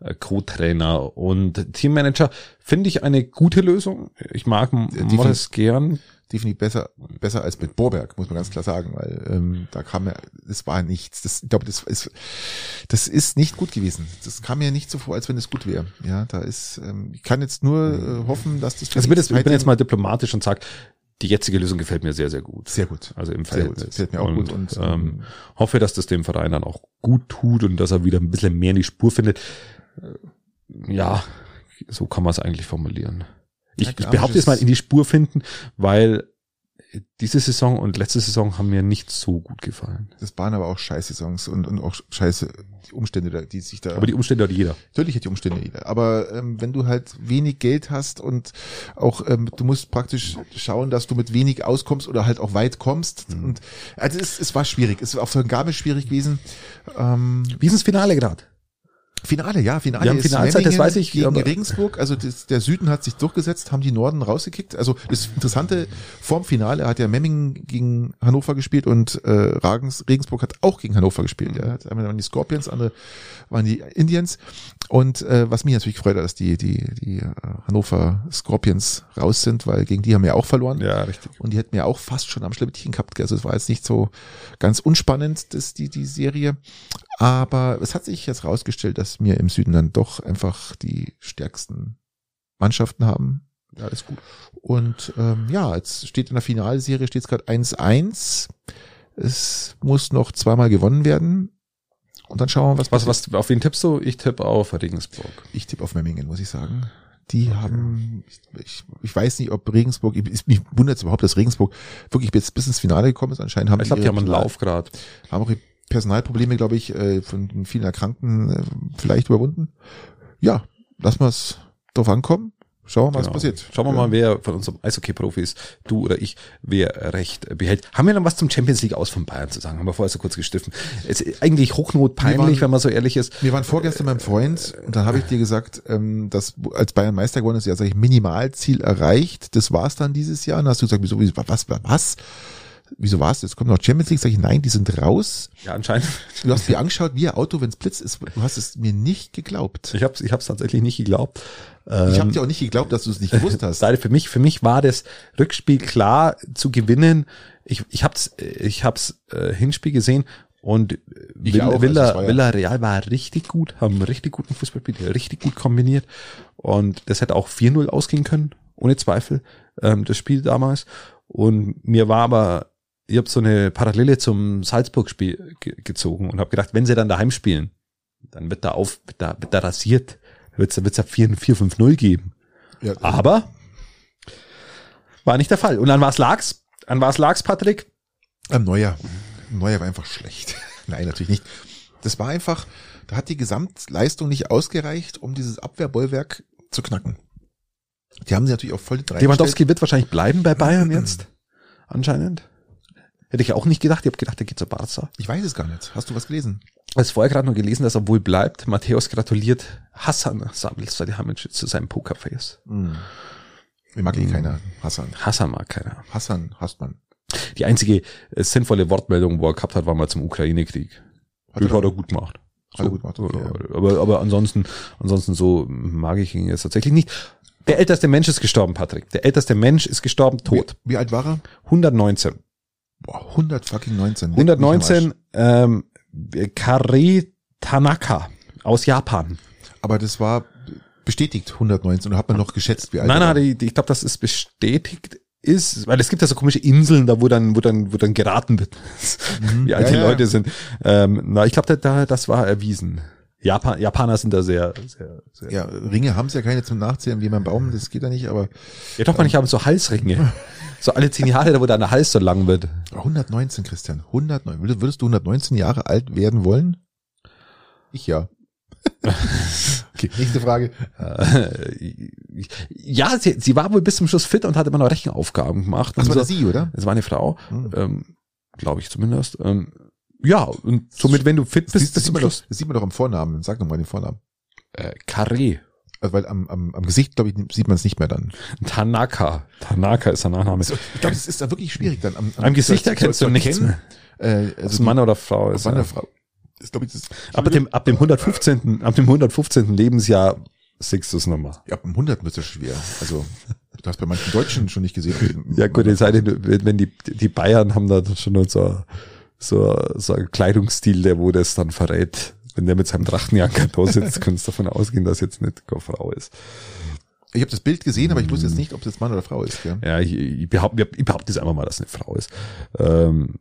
äh, Co-Trainer und Teammanager. Finde ich eine gute Lösung. Ich mag Morris gern.
Definitiv besser, besser als mit Borberg, muss man ganz klar sagen, weil ähm, da kam ja, das war nichts. Das, ich glaube, das ist, das ist nicht gut gewesen. Das kam mir nicht so vor, als wenn es gut wäre. Ja, da ist, ähm, ich kann jetzt nur äh, hoffen, dass das.
Also ich bin, jetzt, ich bin jetzt mal diplomatisch und sag, die jetzige Lösung gefällt mir sehr, sehr gut.
sehr gut.
Also im. Verhältnis.
Gefällt mir auch gut und,
ähm, hoffe, dass das dem Verein dann auch gut tut und dass er wieder ein bisschen mehr in die Spur findet. Äh, Ja, so kann man es eigentlich formulieren. Ich, ich behaupte jetzt mal in die Spur finden, weil diese Saison und letzte Saison haben mir nicht so gut gefallen.
Das waren aber auch scheiß Saisons und, und auch scheiße die Umstände, die sich da.
Aber die Umstände hat jeder.
Natürlich hat die Umstände jeder. Aber ähm, wenn du halt wenig Geld hast und auch ähm, du musst praktisch schauen, dass du mit wenig auskommst oder halt auch weit kommst. Mhm. Und also es, es war schwierig. Es war auch für Gabe schwierig gewesen.
Ähm, Wie ist das Finale gerade?
Finale, ja, Finale
haben ist Finalzeit, das weiß ich.
Gegen Regensburg, also das, der Süden hat sich durchgesetzt, haben die Norden rausgekickt. Also das Interessante, vorm Finale hat ja Memmingen gegen Hannover gespielt und äh, Ragens, Regensburg hat auch gegen Hannover gespielt. Ja. Einmal waren die Scorpions, andere waren die Indians. Und äh, was mich natürlich freut, dass die, die, die äh, Hannover Scorpions raus sind, weil gegen die haben wir auch verloren.
Ja, richtig.
Und die hätten wir auch fast schon am Schleppchen gehabt. Also es war jetzt nicht so ganz unspannend, das, die, die Serie. Aber es hat sich jetzt rausgestellt, dass wir im Süden dann doch einfach die stärksten Mannschaften haben. Ja, alles gut. Und ähm, ja, jetzt steht in der Finalserie steht es gerade 1-1. Es muss noch zweimal gewonnen werden. Und dann schauen wir, was
was, was auf wen tippst du? Ich tippe auf Regensburg.
Ich tippe auf Memmingen, muss ich sagen. Die okay. haben, ich, ich weiß nicht, ob Regensburg, ich, mich wundert es überhaupt, dass Regensburg wirklich bis, bis ins Finale gekommen ist. Anscheinend haben
ich glaube, die haben einen Lauf gerade.
Haben auch Personalprobleme, glaube ich, äh, von vielen Erkrankten äh, vielleicht überwunden. Ja, lass mal es drauf ankommen. Schauen wir mal, genau. was passiert.
Schauen wir ja. mal, wer von unserem Eishockey-Profis, du oder ich, wer recht behält. Haben wir noch was zum Champions League aus von Bayern zu sagen? Haben wir vorher so kurz gestiffen. Es ist eigentlich Hochnot peinlich, waren, wenn man so ehrlich ist.
Wir waren vorgestern beim Freund und dann habe ich dir gesagt, ähm, dass als Bayern Meister geworden ist, ja, sag ich, Minimalziel erreicht. Das war's dann dieses Jahr. Und dann hast du gesagt, wieso, was, was? was? Wieso war es? Jetzt kommt noch Champions League, sag ich, nein, die sind raus.
Ja, anscheinend.
Du hast dir angeschaut, wie ein Auto, wenn es blitzt ist. Du hast es mir nicht geglaubt.
Ich habe es ich hab's tatsächlich nicht geglaubt.
Ich habe ähm, dir auch nicht geglaubt, dass du es nicht gewusst hast.
Leider für mich, für mich war das Rückspiel klar zu gewinnen. Ich, ich hab's, ich hab's äh, Hinspiel gesehen und Villa, auch, Villa, also Villa Real war richtig gut, haben richtig guten Fußball richtig gut kombiniert und das hätte auch 4-0 ausgehen können, ohne Zweifel, ähm, das Spiel damals. Und mir war aber ich habe so eine Parallele zum Salzburg-Spiel ge gezogen und habe gedacht, wenn sie dann daheim spielen, dann wird da auf, wird da, wird da rasiert, wird es ja 4-5-0 geben. Ja, Aber war nicht der Fall. Und an was lag's? An was lag's, Patrick?
Am Neuer. Neuer war einfach schlecht. Nein, natürlich nicht. Das war einfach, da hat die Gesamtleistung nicht ausgereicht, um dieses Abwehrbollwerk zu knacken. Die haben sie natürlich auch voll
drei. Lewandowski wird wahrscheinlich bleiben bei Bayern jetzt. Anscheinend. Hätte ich auch nicht gedacht. Ich habe gedacht, der geht zur Barca.
Ich weiß es gar nicht. Hast du was gelesen?
Ich habe vorher gerade nur gelesen, dass er wohl bleibt. Matthäus gratuliert Hassan Salihamidzic zu seinem Pokerface.
Mhm. Wie mag ihn mhm. keiner. Hassan.
Hassan mag keiner.
Hassan hasst man.
Die einzige äh, sinnvolle Wortmeldung, wo er gehabt hat, war mal zum Ukraine-Krieg. Hat, hat er gut gemacht. So, hat er gut gemacht. Okay, aber, aber ansonsten, ansonsten so mag ich ihn jetzt tatsächlich nicht. Der älteste Mensch ist gestorben, Patrick. Der älteste Mensch ist gestorben, tot.
Wie, wie alt war er?
119.
Boah, 100 fucking 19.
119, ähm, Kare Tanaka aus Japan.
Aber das war bestätigt 119 oder hat man noch geschätzt,
wie alt Nein, nein, ich, ich glaube, dass es bestätigt ist, weil es gibt ja so komische Inseln, da wo dann, wo dann, wo dann geraten wird, mhm. wie alt ja, die ja. Leute sind. Ähm, na, ich glaube, da, das war erwiesen. Japan, Japaner sind da sehr, sehr, sehr.
Ja, Ringe haben es ja keine zum Nachzählen wie beim Baum, das geht ja nicht, aber.
Ja, doch, man, ich habe so Halsringe. so alle zehn Jahre, da wo dein Hals so lang wird.
119, Christian, 109. Würdest, du 119 Jahre alt werden wollen? Ich ja. okay, nächste Frage.
ja, sie, sie war wohl bis zum Schluss fit und hat immer noch Rechenaufgaben gemacht.
Das war
so.
sie, oder?
Das war eine Frau, hm. ähm, glaube ich zumindest. Ähm, ja, und somit, wenn du fit bist, das,
das, sieht man doch, das sieht man doch am Vornamen. Sag doch mal den Vornamen.
Äh, Carré.
Also weil am, am, am Gesicht, glaube ich, sieht man es nicht mehr dann.
Tanaka. Tanaka ist der Nachname.
Also, ich glaube, es ist da wirklich schwierig dann.
Am, am, am Gesicht erkennst du nichts mehr.
Äh, also Mann oder Frau
ist. Mann oder Frau. Ist, glaub ich, das ab dem, ab dem 115. ab dem 115. Lebensjahr siehst du es nochmal.
Ja, ab dem 100 wird es schwer. Also, du hast bei manchen Deutschen schon nicht gesehen.
ja gut, es sei denn, wenn die, die Bayern haben da schon so, so, so ein Kleidungsstil, der wo das dann verrät wenn der mit seinem Drachenjanker da sitzt, kannst du davon ausgehen, dass jetzt nicht keine Frau ist.
Ich habe das Bild gesehen, aber ich wusste jetzt nicht, ob das Mann oder Frau ist. Gell?
Ja, ich, ich behaupte ich behaupte jetzt einfach mal, dass es eine Frau ist. Ähm,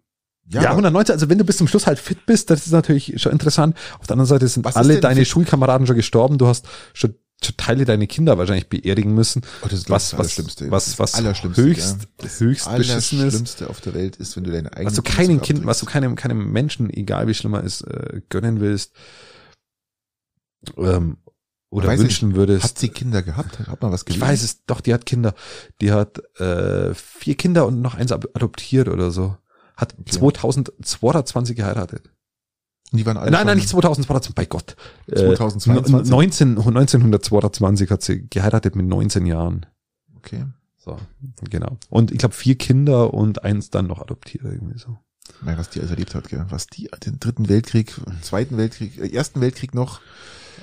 ja, ja 119, also wenn du bis zum Schluss halt fit bist, das ist natürlich schon interessant. Auf der anderen Seite sind alle deine Schulkameraden schon gestorben. Du hast schon Teile deine Kinder wahrscheinlich beerdigen müssen.
Oh, das ist
was,
das
was,
Allerschlimmste.
was, was
Allerschlimmste,
höchst,
ja. Das
höchst beschissen ist.
Allerschlimmste auf der Welt ist, wenn du deine eigenen
Was du
Kinder
keinem Kind, was du keinem, keinem Menschen, egal wie schlimmer ist, äh, gönnen willst, ähm, oder
Weiß
wünschen würdest.
Hat sie Kinder gehabt? Hat man was
ich
gelesen?
weiß es, doch, die hat Kinder. Die hat äh, vier Kinder und noch eins ad- adoptiert oder so. Hat 2022 geheiratet.
Und die waren alle
Nein, nein, nicht 2022, bei Gott. Äh,
2022?
19, 1922 hat sie geheiratet mit 19 Jahren.
Okay.
So, genau. Und ich glaube vier Kinder und eins dann noch adoptiert irgendwie so.
Nein, was die alles erlebt hat, gell? Was die, den dritten Weltkrieg, zweiten Weltkrieg, äh, ersten Weltkrieg noch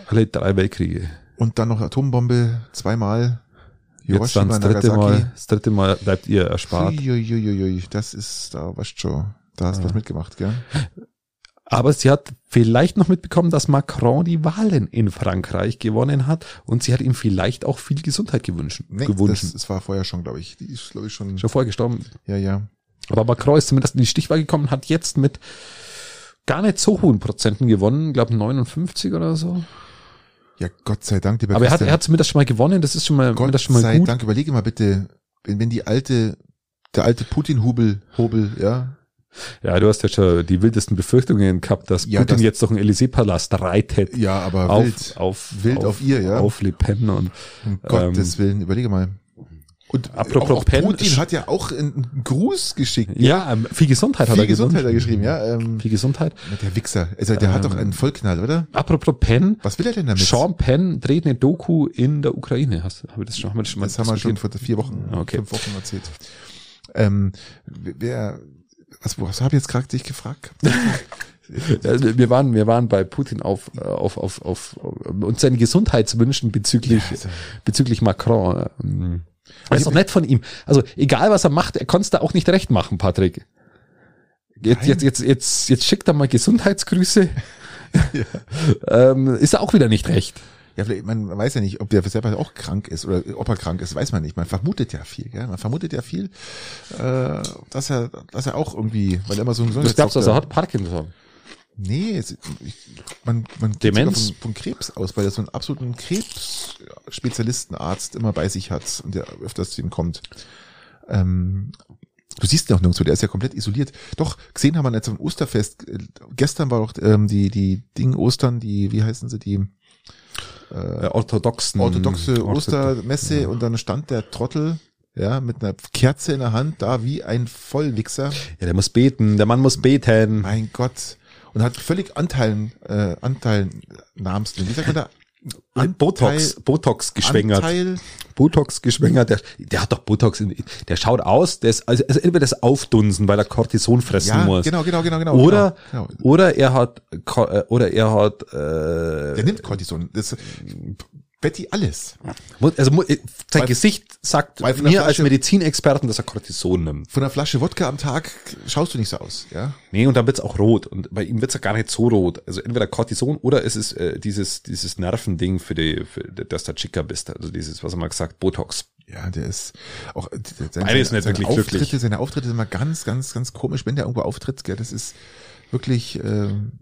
Alle drei Weltkriege.
und dann noch Atombombe zweimal.
Jetzt dann das dritte Mal, das dritte Mal bleibt ihr erspart.
Uiuiuiui, das ist, da weißt schon, da hast du
Ja.
was mitgemacht, gell?
Aber sie hat vielleicht noch mitbekommen, dass Macron die Wahlen in Frankreich gewonnen hat und sie hat ihm vielleicht auch viel Gesundheit gewünscht.
Nee,
gewünscht.
das, das war vorher schon, glaube ich. Die ist, glaube ich, schon,
Schon vorher gestorben.
ja, ja.
Aber Macron ist zumindest in die Stichwahl gekommen, hat jetzt mit gar nicht so hohen Prozenten gewonnen, glaube 59 oder so.
Ja, Gott sei Dank, lieber
Aber er hat, er hat zumindest schon mal gewonnen, das ist schon mal,
Gott
schon mal
sei
gut.
Dank, überlege mal bitte, wenn, wenn die alte, der alte Putin-Hubel, Hobel, ja,
Ja, du hast ja schon die wildesten Befürchtungen gehabt, dass
Ja,
Putin
das-
jetzt durch den Élysée-Palast reitet.
ja, aber
auf,
wild,
auf,
Wild auf ihr, ja.
Auf Le Pen und,
um Gottes Willen, überlege mal. Und
Apropos
auch, auch
Pen-
Putin hat ja auch einen Gruß geschickt.
ja, ähm, viel Gesundheit hat
Viel
er
Gesundheit hat er geschrieben, ja. Ähm,
Viel Gesundheit.
der Wichser, also der hat
Ähm,
doch einen Vollknall, oder?
Apropos Penn,
Was will er denn damit?
Sean Penn dreht eine Doku in der Ukraine. Hast, haben wir das schon, haben wir das schon mal
das haben wir schon vor vier Wochen,
Okay.
fünf Wochen erzählt. Ähm, wer, was, was habe ich jetzt gerade dich gefragt?
Ja, wir waren, wir waren bei Putin auf, äh, auf, auf, auf, und seinen Gesundheitswünschen bezüglich,
also-
bezüglich Macron. Das ist
ich-
doch nett von ihm. Also, egal was er macht, er konnte es da auch nicht recht machen, Patrick. Jetzt,
Nein.
jetzt, jetzt, jetzt, jetzt schickt er mal Gesundheitsgrüße. ähm, ist er auch wieder nicht recht.
Ja, vielleicht, man weiß ja nicht, ob der selber auch krank ist oder ob er krank ist, weiß man nicht. Man vermutet ja viel, gell? Man vermutet ja viel, äh, dass er, dass er auch irgendwie, weil er immer so ein
Du glaubst, dass er hat Parkinson.
Nee, es, ich, man, man geht
Demenz?
sogar von, von Krebs aus, weil er so einen absoluten Krebsspezialistenarzt immer bei sich hat und der öfters zu ihm kommt. Ähm, du siehst ihn auch nirgendwo, der ist ja komplett isoliert. Doch, gesehen haben wir jetzt am Osterfest. Gestern war doch ähm, die, die Ding Ostern, die, wie heißen sie, die
Äh, orthodoxen.
orthodoxe
Ortho-
Ostermesse und dann stand der Trottel, ja, mit einer Kerze in der Hand da wie ein Vollwichser.
Ja, der muss beten, der Mann muss beten.
Mein Gott. Und hat völlig Anteilen, äh, Anteilnahmsding. Wie sagt man da?
Botox, Botox geschwängert.
Anteil,
Botox geschwängert, der, der hat doch Botox, in, der schaut aus, der ist, also, also entweder das Aufdunsen, weil er Cortison fressen
ja,
muss.
genau, genau, genau, genau.
Oder,
genau,
oder er hat, äh, oder er hat, äh,
Der nimmt Cortison. Das, Betty alles.
also äh, sein Gesicht sagt mir als
Flasche-
Medizinexperten, dass er Cortison nimmt.
Von einer Flasche Wodka am Tag schaust du nicht so aus, ja?
Nee, und dann wird's auch rot. Und bei ihm wird's ja gar nicht so rot. Also entweder Cortison oder es ist äh, dieses, dieses Nervending für die, für, dass du Chica bist. Also dieses, was er mal gesagt, Botox.
Ja, der ist auch äh, seine,
Beide ist nicht
seine
wirklich
Auftritte,
glücklich.
seine Auftritte sind immer ganz, ganz, ganz komisch, wenn der irgendwo auftritt, gell, das ist wirklich, ähm,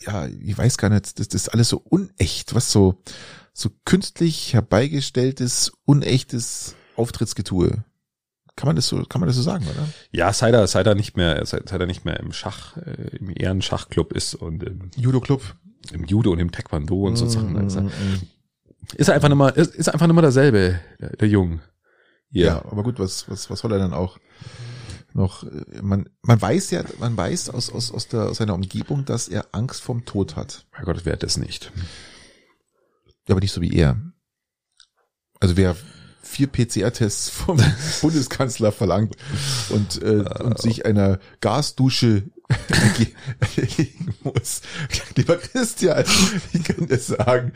ja, ich weiß gar nicht, das, das ist alles so unecht, was so, so künstlich herbeigestelltes, unechtes Auftrittsgetue. Kann man das so, kann man das so sagen, oder?
Ja, seit er, seit er nicht mehr, seit, seit er nicht mehr im Schach, äh, im Ehrenschachclub ist und im,
Judo Club.
im Judo und im Taekwondo und so Sachen. Also,
Mm,
ist er einfach nicht mal, ist, ist einfach nicht mal derselbe, der, der Jung.
Ja,
Ja.
aber gut, was, was, was soll er dann auch noch? äh, Man, man weiß ja, man weiß aus, aus, aus, der, aus seiner Umgebung, dass er Angst vorm Tod hat.
Mein Gott, wer hat das nicht?
Aber nicht so wie er. Also wer vier PCR-Tests vom Bundeskanzler verlangt und, äh, und sich einer Gasdusche erlegen muss. Lieber Christian, ich kann das sagen.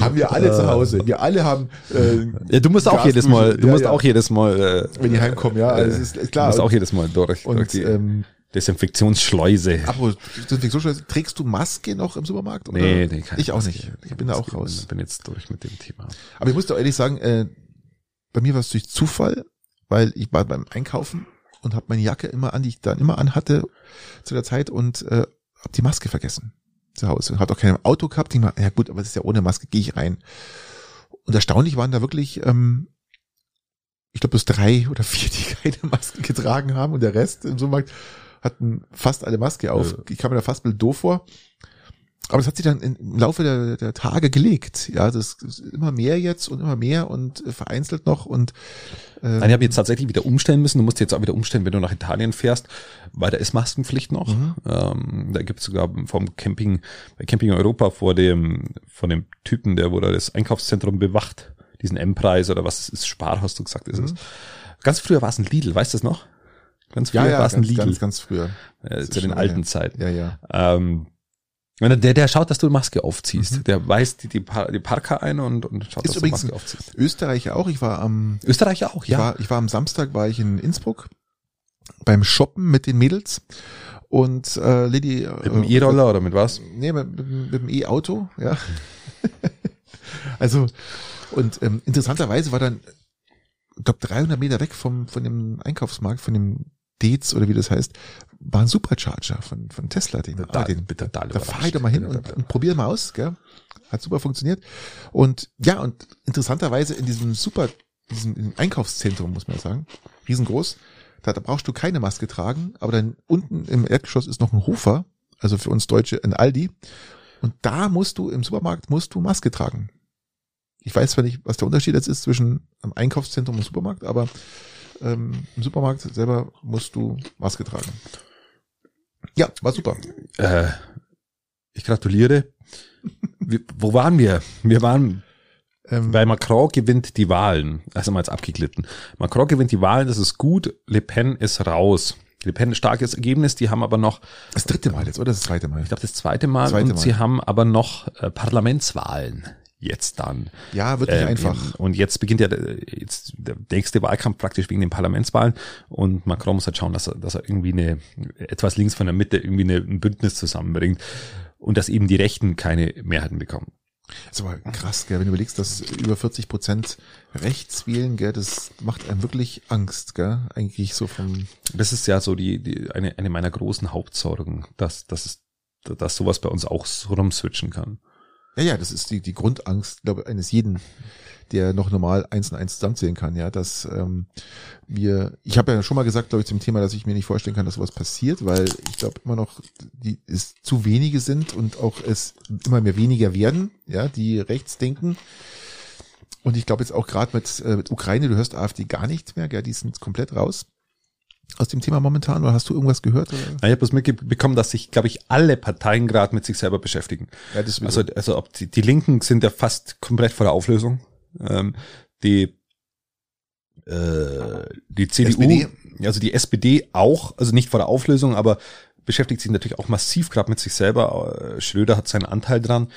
Haben wir alle zu Hause. Wir alle haben äh,
Ja, du musst auch
Gasdusche.
jedes Mal, du
Ja,
musst
ja.
auch jedes Mal, äh,
wenn die heimkommen, ja, also ist
du
klar.
musst auch jedes Mal durch, durch
Und
die
ähm,
Desinfektionsschleuse.
apropos Desinfektionsschleuse, trägst du Maske noch im Supermarkt? Oder?
Nee, nee, keine
Ich auch nicht. Ich bin da auch raus.
Ich bin jetzt durch mit dem Thema.
Aber ich muss doch ehrlich sagen, äh, bei mir war es durch Zufall, weil ich war beim Einkaufen und habe meine Jacke immer an, die ich dann immer anhatte zu der Zeit und äh, habe die Maske vergessen zu Hause. Hat auch kein Auto gehabt. Ich mal, ja gut, aber es ist ja ohne Maske, gehe ich rein. und erstaunlich waren da wirklich, ähm, ich glaube, bis drei oder vier, die keine Maske getragen haben und der Rest im Supermarkt hatten fast alle Maske auf. Ja. Ich kam mir da fast doof vor. Aber es hat sich dann im Laufe der, der Tage gelegt. Ja, das ist immer mehr jetzt und immer mehr und vereinzelt noch und
äh, Nein, ich habe jetzt tatsächlich wieder umstellen müssen. Du musst jetzt auch wieder umstellen, wenn du nach Italien fährst, weil da ist Maskenpflicht noch. Mhm. Ähm, da gibt es sogar vom Camping, bei Camping Europa vor dem, von dem Typen, der da das Einkaufszentrum bewacht, diesen M-Preis oder was ist Spar, hast du gesagt, ist mhm. es. Ganz früher war es ein Lidl, weißt du das noch?
Ganz früher ja, ja, war es ein Lidl. Ganz, ganz früher.
Äh, zu den alten Zeiten.
Ja, ja.
Ähm, der, der schaut, dass du Maske aufziehst. Mhm. Der weist die, die, die Parker ein und, und schaut,
ist dass du Maske aufziehst. Österreicher auch. Ich war am
Österreicher auch,
ja. Ich war, ich war am Samstag war ich in Innsbruck beim Shoppen mit den Mädels und äh, Lady
mit dem äh, E-Roller oder mit was?
Nee, mit, mit, mit dem E-Auto, ja. also und ähm, interessanterweise war dann ich glaube 300 Meter weg vom von dem Einkaufsmarkt, von dem Dez oder wie das heißt, war ein Supercharger von, von Tesla. Den,
da, den, bitte, da,
da fahr ich doch mal hin und, und probiere mal aus. Gell? Hat super funktioniert. Und ja, und interessanterweise in diesem Super, diesem, diesem Einkaufszentrum, muss man ja sagen, riesengroß, da, da brauchst du keine Maske tragen, aber dann unten im Erdgeschoss ist noch ein Hofer, also für uns Deutsche ein Aldi. Und da musst du, im Supermarkt musst du Maske tragen. Ich weiß zwar nicht, was der Unterschied jetzt ist zwischen einem Einkaufszentrum und Supermarkt, aber ähm, im Supermarkt selber musst du Maske tragen. Ja, war super.
Äh, ich gratuliere. Wir, wo waren wir? Wir waren ähm, weil Macron gewinnt die Wahlen. Also mal jetzt abgeglitten. Macron gewinnt die Wahlen, das ist gut. Le Pen ist raus. Le Pen starkes Ergebnis, die haben aber noch.
Das dritte Mal jetzt, oder das zweite Mal?
Ich glaube, das zweite Mal. Zweite und Mal. sie haben aber noch äh, Parlamentswahlen jetzt dann.
Ja, wird nicht ähm, einfach.
Und jetzt beginnt ja jetzt der nächste Wahlkampf praktisch wegen den Parlamentswahlen und Macron muss halt schauen, dass er, dass er irgendwie eine, etwas links von der Mitte irgendwie eine, ein Bündnis zusammenbringt und dass eben die Rechten keine Mehrheiten bekommen.
Das ist aber krass, gell, wenn du überlegst, dass über 40 Prozent rechts wählen, gell, das macht einem wirklich Angst, gell, eigentlich so vom.
Das ist ja so die, die eine, eine meiner großen Hauptsorgen, dass, dass, es, dass sowas bei uns auch so rumswitchen kann.
Ja, ja, das ist die, die Grundangst, glaube eines jeden, der noch normal eins und eins zusammenzählen kann, ja, dass ähm, wir, ich habe ja schon mal gesagt, glaube ich, zum Thema, dass ich mir nicht vorstellen kann, dass sowas passiert, weil ich glaube immer noch, die es zu wenige sind und auch es immer mehr weniger werden, ja, die rechts denken. Und ich glaube jetzt auch gerade mit, äh, mit Ukraine, du hörst AfD gar nichts mehr, gell, die sind komplett raus aus dem Thema momentan oder hast du irgendwas gehört? Oder?
Ich habe bloß mitbekommen, dass sich, glaube ich, alle Parteien gerade mit sich selber beschäftigen. Ja, das also, also ob die, die Linken sind ja fast komplett vor der Auflösung. Ähm, die äh, die CDU, SPD. also die SPD auch, also nicht vor der Auflösung, aber beschäftigt sich natürlich auch massiv gerade mit sich selber. Äh, Schröder hat seinen Anteil dran.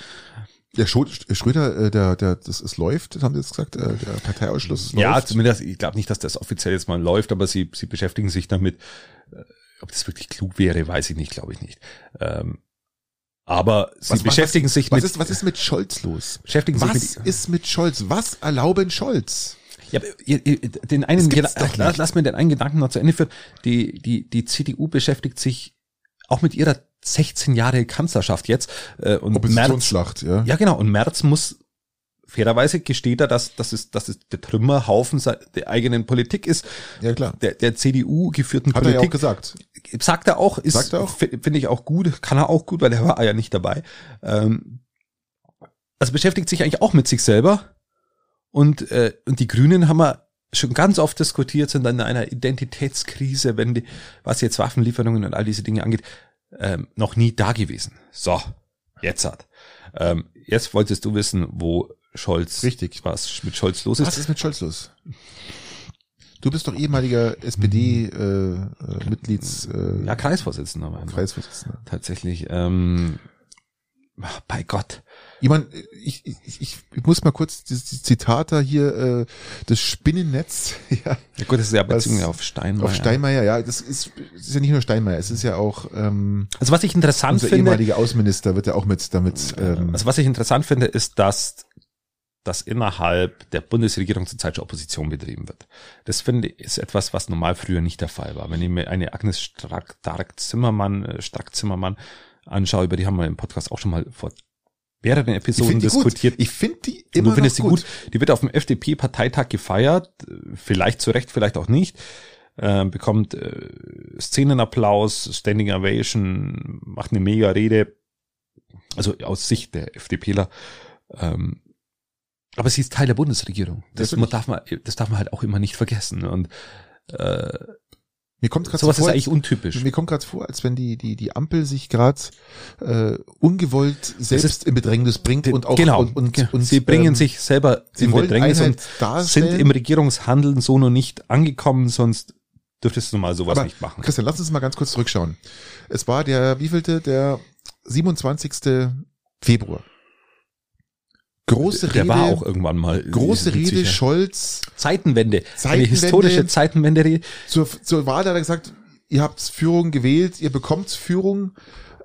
Der Schröder, äh, der, der, das ist läuft, haben Sie jetzt gesagt, äh, der Parteiausschluss
ja, läuft. Ja, zumindest, ich glaube nicht, dass das offiziell jetzt mal läuft, aber sie, sie beschäftigen sich damit. Äh, ob das wirklich klug wäre, weiß ich nicht, glaube ich nicht. Ähm, aber sie was, beschäftigen
was,
sich
was mit. Ist, was ist mit Scholz los?
Beschäftigen
was
sich
mit, ist mit Scholz? Was erlauben Scholz?
Ja, den einen, lass, lass mir den einen Gedanken noch zu Ende führen. Die, die, die CDU beschäftigt sich auch mit ihrer 16 Jahre Kanzlerschaft jetzt. Äh, und
Merz,
ja. Ja, genau. Und Merz muss fairerweise gesteht er, dass, dass, es, dass es der Trümmerhaufen der eigenen Politik ist.
Ja, klar.
Der, der CDU geführten
Hat
Politik.
Hat er ja auch gesagt.
Sagt er auch, ist, finde ich auch gut, kann er auch gut, weil er war ja nicht dabei. Ähm, also beschäftigt sich eigentlich auch mit sich selber. Und, äh, und die Grünen haben wir schon ganz oft diskutiert, sind in einer Identitätskrise, wenn die, was jetzt Waffenlieferungen und all diese Dinge angeht ähm, noch nie da gewesen. So, jetzt hat. Ähm, jetzt wolltest du wissen, wo Scholz,
richtig,
was mit Scholz los ist.
Was ist mit Scholz los? Du bist doch ehemaliger SPD-Mitglieds. Äh, äh,
ja, Kreisvorsitzender.
Kreisvorsitzender.
Tatsächlich. Ähm, bei Gott.
Jemand, ich, ich, ich, ich muss mal kurz die, die Zitate hier, äh, das Spinnennetz,
ja. Ja gut, das ist ja Beziehung auf Steinmeier.
Auf Steinmeier, ja, das ist, das ist ja nicht nur Steinmeier, es ist ja auch, ähm,
Also was ich interessant
unser
finde.
ehemaliger Außenminister wird ja auch mit damit,
ähm, Also was ich interessant finde, ist, dass dass innerhalb der Bundesregierung zurzeit schon Opposition betrieben wird. Das finde ich ist etwas, was normal früher nicht der Fall war. Wenn ich mir eine Agnes Strack, Dark Zimmermann, äh, Strack Zimmermann anschaue, über die haben wir im Podcast auch schon mal vor mehreren Episoden ich diskutiert.
Gut. Ich finde die immer
du findest noch gut. gut. Die wird auf dem FDP-Parteitag gefeiert, vielleicht zu Recht, vielleicht auch nicht. Äh, bekommt äh, Szenenapplaus, Standing Ovation, macht eine mega Rede. Also aus Sicht der FDPler. Ähm, aber sie ist Teil der Bundesregierung. Das, das darf man, das darf man halt auch immer nicht vergessen. Und äh,
mir kommt gerade
so vor, ist eigentlich untypisch.
Mir kommt gerade vor, als wenn die die die Ampel sich gerade äh, ungewollt selbst in Bedrängnis bringt und auch
genau,
und, und, und
sie bringen ähm, sich selber in Bedrängnis und sind im Regierungshandeln so noch nicht angekommen, sonst dürftest du mal sowas Aber, nicht machen.
Christian, lass uns mal ganz kurz zurückschauen. Es war der wievielte der 27. Februar. Große
der Rede. Der war auch irgendwann mal.
Große Rede, sicher. Scholz.
Zeitenwende. Zeitenwende. Eine historische Zeitenwende.
Zur, zur Wahl hat er gesagt, ihr habt Führung gewählt, ihr bekommt Führung.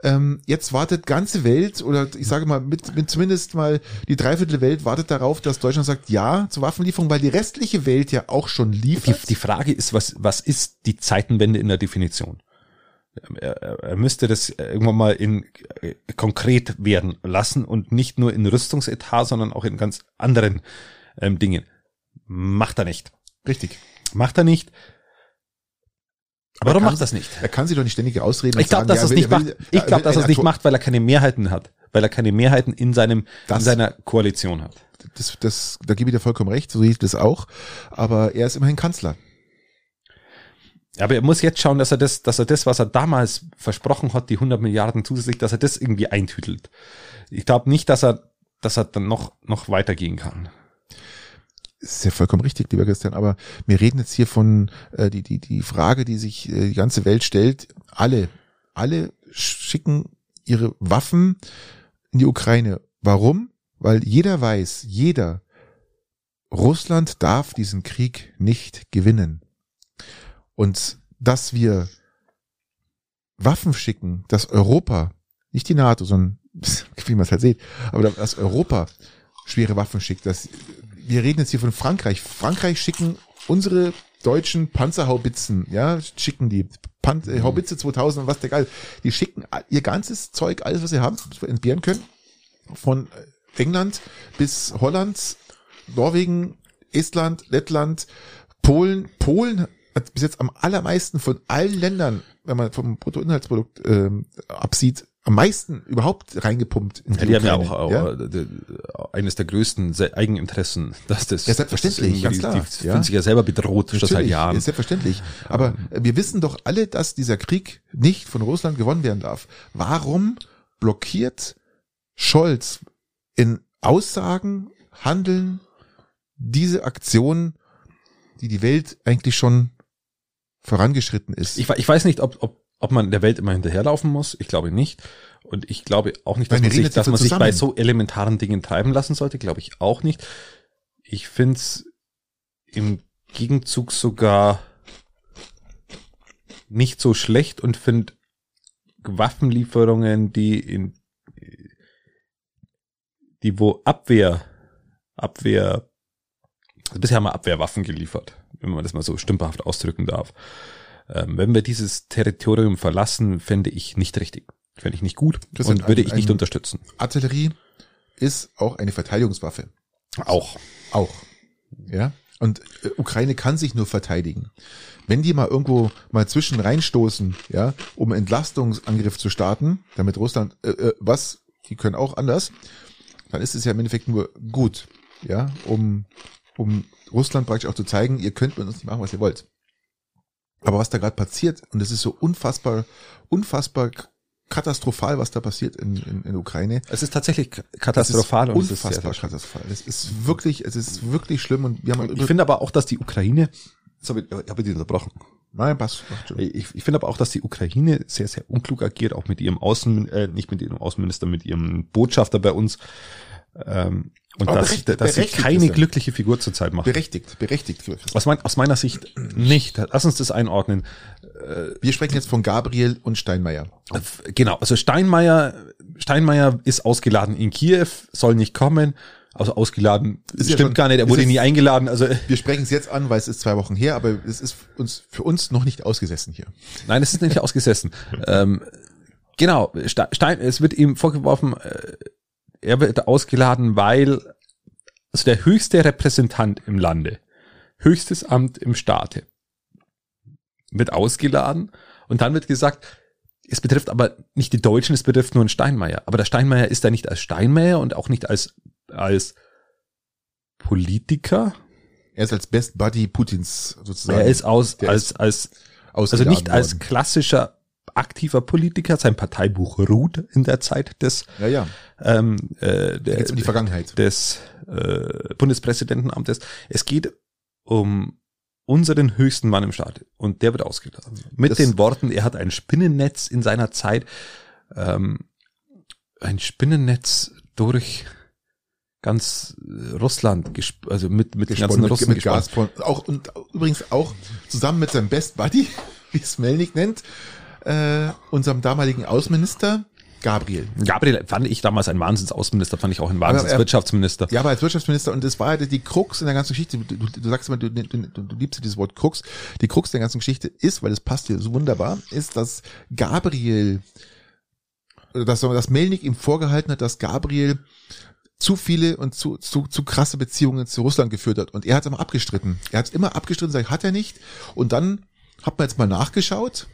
Ähm, jetzt wartet ganze Welt oder ich sage mal mit, mit zumindest mal die Dreiviertel Welt wartet darauf, dass Deutschland sagt ja zur Waffenlieferung, weil die restliche Welt ja auch schon liefert.
Die, die Frage ist, was, was ist die Zeitenwende in der Definition? Er, er müsste das irgendwann mal in äh, konkret werden lassen und nicht nur in Rüstungsetat, sondern auch in ganz anderen ähm, Dingen. Macht er nicht.
Richtig.
Macht er nicht. Aber Warum macht das nicht?
Er kann sich doch nicht ständig ausreden.
Ich glaube, dass er es nicht macht. Ich glaube, dass er es nicht macht, weil er keine Mehrheiten hat, weil er keine Mehrheiten in seinem das, in seiner Koalition hat.
Das, das, da gebe ich dir vollkommen recht. So sehe ich das auch. Aber er ist immerhin Kanzler.
Aber er muss jetzt schauen, dass er das, dass er das, was er damals versprochen hat, die 100 Milliarden zusätzlich, dass er das irgendwie eintütelt. Ich glaube nicht, dass er, dass er dann noch, noch weitergehen kann.
ist ja vollkommen richtig, lieber Christian, aber wir reden jetzt hier von äh, die, die, die Frage, die sich äh, die ganze Welt stellt. Alle, alle schicken ihre Waffen in die Ukraine. Warum? Weil jeder weiß, jeder, Russland darf diesen Krieg nicht gewinnen. Und dass wir Waffen schicken, dass Europa, nicht die NATO, sondern wie man es halt sieht, aber dass Europa schwere Waffen schickt, dass wir reden jetzt hier von Frankreich. Frankreich schicken unsere deutschen Panzerhaubitzen, ja, schicken die Pan äh, Haubitze 2000 und was der geil. Die schicken ihr ganzes Zeug, alles was sie haben, was wir entbehren können, von England bis Holland, Norwegen, Estland, Lettland, Polen. Polen hat bis jetzt am allermeisten von allen Ländern, wenn man vom Bruttoinhaltsprodukt ähm, absieht, am meisten überhaupt reingepumpt.
In die, ja, die haben ja auch, ja? auch eines der größten Eigeninteressen, dass das.
Ja, selbstverständlich,
das
ganz klar.
Die, ja? fühlen sich ja selber bedroht schon seit Jahren. Ja,
selbstverständlich. Aber ähm. wir wissen doch alle, dass dieser Krieg nicht von Russland gewonnen werden darf. Warum blockiert Scholz in Aussagen, Handeln diese Aktion, die die Welt eigentlich schon vorangeschritten ist.
Ich, ich weiß nicht, ob, ob, ob man der Welt immer hinterherlaufen muss. Ich glaube nicht. Und ich glaube auch nicht, dass man, sich, dass man sich bei so elementaren Dingen treiben lassen sollte. Glaube ich auch nicht. Ich finde es im Gegenzug sogar nicht so schlecht und finde Waffenlieferungen, die in die wo Abwehr Abwehr bisher haben wir Abwehrwaffen geliefert wenn man das mal so stümperhaft ausdrücken darf. Ähm, wenn wir dieses Territorium verlassen, fände ich nicht richtig. Fände ich nicht gut das und würde ich nicht unterstützen.
Artillerie ist auch eine Verteidigungswaffe.
Auch.
Auch. Ja. Und äh, Ukraine kann sich nur verteidigen. Wenn die mal irgendwo mal zwischen reinstoßen, ja, um Entlastungsangriff zu starten, damit Russland, äh, äh, was, die können auch anders, dann ist es ja im Endeffekt nur gut, ja, um, um Russland praktisch auch zu zeigen, ihr könnt mit uns nicht machen, was ihr wollt. Aber was da gerade passiert, und es ist so unfassbar, unfassbar katastrophal, was da passiert in, in, in Ukraine.
Es ist tatsächlich katastrophal.
Es ist unfassbar es ist katastrophal. Es ist wirklich, es ist wirklich schlimm. Und wir haben
ich finde aber auch, dass die Ukraine, sorry, ich habe die unterbrochen.
Nein, passt.
Ich, ich finde aber auch, dass die Ukraine sehr, sehr unklug agiert, auch mit ihrem Außen, äh, nicht mit ihrem Außenminister, mit ihrem Botschafter bei uns. Ähm, und dass, berechtigt, dass berechtigt sie keine glückliche Figur zurzeit macht.
Berechtigt, berechtigt.
Aus, mein, aus meiner Sicht nicht. Lass uns das einordnen.
Wir sprechen jetzt von Gabriel und Steinmeier.
Genau, also Steinmeier, Steinmeier ist ausgeladen in Kiew, soll nicht kommen. Also ausgeladen, ist stimmt ja schon, gar nicht, er wurde nie eingeladen. Also
wir sprechen es jetzt an, weil es ist zwei Wochen her, aber es ist uns für uns noch nicht ausgesessen hier.
Nein, es ist nicht ausgesessen. ähm, genau, Stein, es wird ihm vorgeworfen, äh, er wird ausgeladen, weil also der höchste Repräsentant im Lande, höchstes Amt im Staate, wird ausgeladen und dann wird gesagt, es betrifft aber nicht die Deutschen, es betrifft nur einen Steinmeier. Aber der Steinmeier ist da nicht als Steinmeier und auch nicht als, als Politiker.
Er ist als Best Buddy Putins sozusagen.
Er ist aus, als, als, also nicht worden. als klassischer aktiver Politiker. Sein Parteibuch ruht in der Zeit des,
ja, ja.
Ähm, äh,
der, um die Vergangenheit
des äh, Bundespräsidentenamtes. Es geht um unseren höchsten Mann im Staat und der wird ausgeladen. Mit das den Worten, er hat ein Spinnennetz in seiner Zeit, ähm, ein Spinnennetz durch ganz Russland, also mit, mit den ganzen
mit,
Russen
mit Gazprom. Auch, und übrigens auch zusammen mit seinem Best Buddy, wie es Melnik nennt, äh, unserem damaligen Außenminister, Gabriel.
Gabriel fand ich damals ein Wahnsinnsaußenminister, fand ich auch ein Wahnsinnswirtschaftsminister.
Ja, aber als Wirtschaftsminister und das war ja die Krux in der ganzen Geschichte. Du, du, du sagst immer, du, du, du liebst dieses Wort Krux. Die Krux der ganzen Geschichte ist, weil es passt hier so wunderbar, ist, dass Gabriel, dass, dass Melnik ihm vorgehalten hat, dass Gabriel zu viele und zu, zu, zu krasse Beziehungen zu Russland geführt hat. Und er hat es immer abgestritten. Er hat es immer abgestritten, sagt, hat er nicht. Und dann hat man jetzt mal nachgeschaut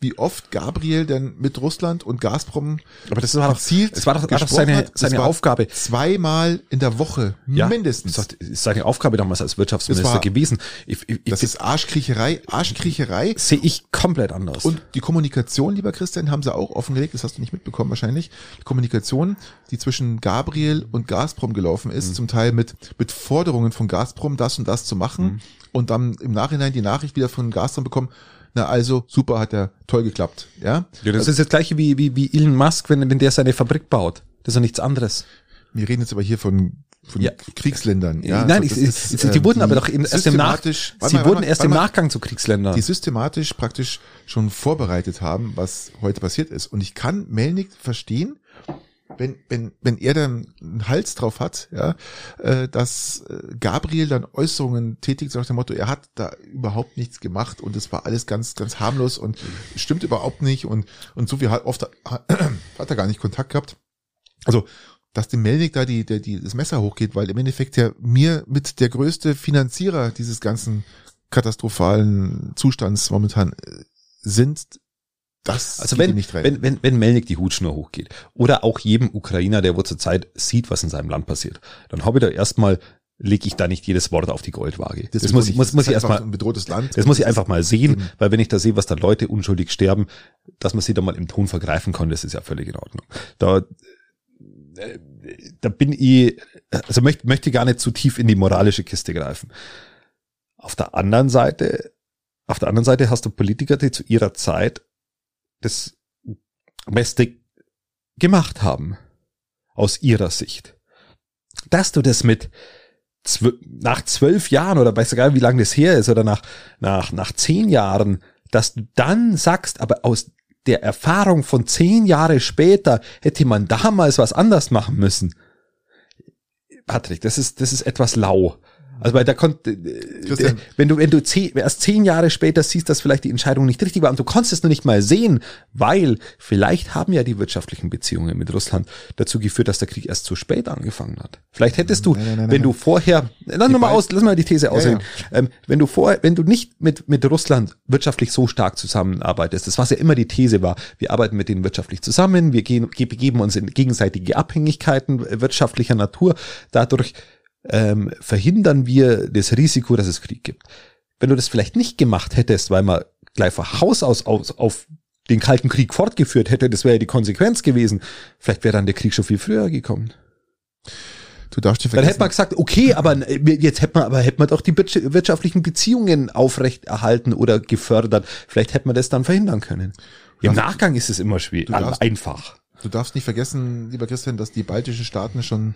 wie oft Gabriel denn mit Russland und Gazprom
aber das war doch Ziel, das war doch, war doch seine, seine Aufgabe.
zweimal in der Woche ja, mindestens.
das ist seine Aufgabe damals als Wirtschaftsminister war, gewesen.
Ich, ich, das ist Arschkriecherei Arschkriecherei.
Sehe ich komplett anders.
Und die Kommunikation lieber Christian haben sie auch offengelegt das hast du nicht mitbekommen wahrscheinlich. Die Kommunikation die zwischen Gabriel und Gazprom gelaufen ist mhm. zum Teil mit mit Forderungen von Gazprom das und das zu machen mhm. und dann im Nachhinein die Nachricht wieder von Gazprom bekommen na also, super, hat er toll geklappt. Ja,
ja das also, ist das gleiche wie, wie, wie Elon Musk, wenn, wenn der seine Fabrik baut. Das ist ja nichts anderes.
Wir reden jetzt aber hier von von ja. Kriegsländern. Ja,
Nein, also ist, ist, die äh, wurden aber doch eben erst im Nach sie mal, wurden erst im Nachgang zu Kriegsländern.
Die systematisch praktisch schon vorbereitet haben, was heute passiert ist. Und ich kann Melnik verstehen, wenn, wenn, wenn er dann einen Hals drauf hat, ja, äh, dass äh, Gabriel dann Äußerungen tätigt, so nach dem Motto, er hat da überhaupt nichts gemacht und es war alles ganz, ganz harmlos und stimmt überhaupt nicht und, und so wie halt oft hat er gar nicht Kontakt gehabt. Also, dass dem Melnik da die, die, die, das Messer hochgeht, weil im Endeffekt ja mir mit der größte Finanzierer dieses ganzen katastrophalen Zustands momentan äh, sind
das also wenn, nicht rein. wenn, wenn, wenn Melnik die Hutschnur hochgeht oder auch jedem Ukrainer, der wo zurzeit sieht, was in seinem Land passiert, dann habe ich da erstmal lege ich da nicht jedes Wort auf die Goldwaage.
Das, das muss ich, muss, muss ich erstmal, ein bedrohtes Land.
Das muss ich einfach mal sehen, eben. weil wenn ich da sehe, was da Leute unschuldig sterben, dass man sie da mal im Ton vergreifen kann, das ist ja völlig in Ordnung. Da, äh, da bin ich, also möchte, möchte gar nicht zu tief in die moralische Kiste greifen. Auf der anderen Seite, auf der anderen Seite hast du Politiker, die zu ihrer Zeit das Beste gemacht haben, aus ihrer Sicht. Dass du das mit zwölf, nach zwölf Jahren oder weiß egal, wie lange das her ist oder nach, nach, nach zehn Jahren, dass du dann sagst, aber aus der Erfahrung von zehn Jahre später hätte man damals was anders machen müssen. Patrick, das ist, das ist etwas lau. Also weil da konnte, äh, wenn du, wenn du zehn, erst zehn Jahre später siehst, dass vielleicht die Entscheidung nicht richtig war und du konntest es noch nicht mal sehen, weil vielleicht haben ja die wirtschaftlichen Beziehungen mit Russland dazu geführt, dass der Krieg erst zu spät angefangen hat. Vielleicht hättest du, nein, nein, nein, wenn du vorher, lass mal aus, lass mal die These aussehen, ja, ja. Ähm, wenn du vorher, wenn du nicht mit, mit Russland wirtschaftlich so stark zusammenarbeitest, das was ja immer die These war, wir arbeiten mit denen wirtschaftlich zusammen, wir gehen, begeben uns in gegenseitige Abhängigkeiten wirtschaftlicher Natur, dadurch ähm, verhindern wir das Risiko, dass es Krieg gibt. Wenn du das vielleicht nicht gemacht hättest, weil man gleich von Haus aus auf, auf den Kalten Krieg fortgeführt hätte, das wäre ja die Konsequenz gewesen, vielleicht wäre dann der Krieg schon viel früher gekommen.
Du darfst
Dann hätte man gesagt, okay, aber jetzt hätte man, aber hätte man doch die wirtschaftlichen Beziehungen aufrechterhalten oder gefördert. Vielleicht hätte man das dann verhindern können. Im Nachgang ist es immer schwierig, einfach.
Du darfst nicht vergessen, lieber Christian, dass die baltischen Staaten schon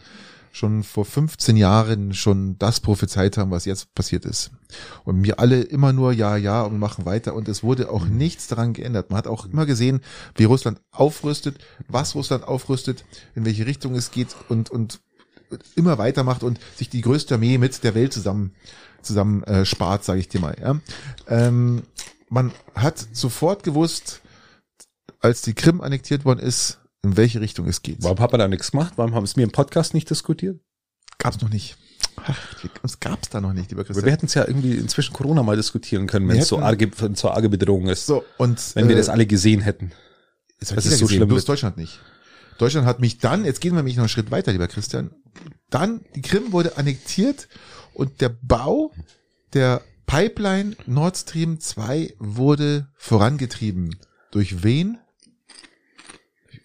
schon vor 15 Jahren schon das prophezeit haben, was jetzt passiert ist. Und wir alle immer nur ja, ja und machen weiter. Und es wurde auch nichts daran geändert. Man hat auch immer gesehen, wie Russland aufrüstet, was Russland aufrüstet, in welche Richtung es geht und, und immer weitermacht und sich die größte Armee mit der Welt zusammen, zusammen äh, spart, sage ich dir mal. Ja. Ähm, man hat sofort gewusst, als die Krim annektiert worden ist, in welche Richtung es geht.
Warum hat man da nichts gemacht? Warum haben es mir im Podcast nicht diskutiert?
Gab's noch nicht. Ach, uns gab's da noch nicht, lieber
Christian. Wir hätten es ja irgendwie inzwischen Corona mal diskutieren können, wenn es so arge, so arge Bedrohung ist.
So, und,
wenn wir äh, das alle gesehen hätten.
Das ist so schlimm. Bloß Deutschland nicht. Deutschland hat mich dann, jetzt gehen wir nämlich noch einen Schritt weiter, lieber Christian, dann, die Krim wurde annektiert und der Bau der Pipeline Nord Stream 2 wurde vorangetrieben. Durch wen?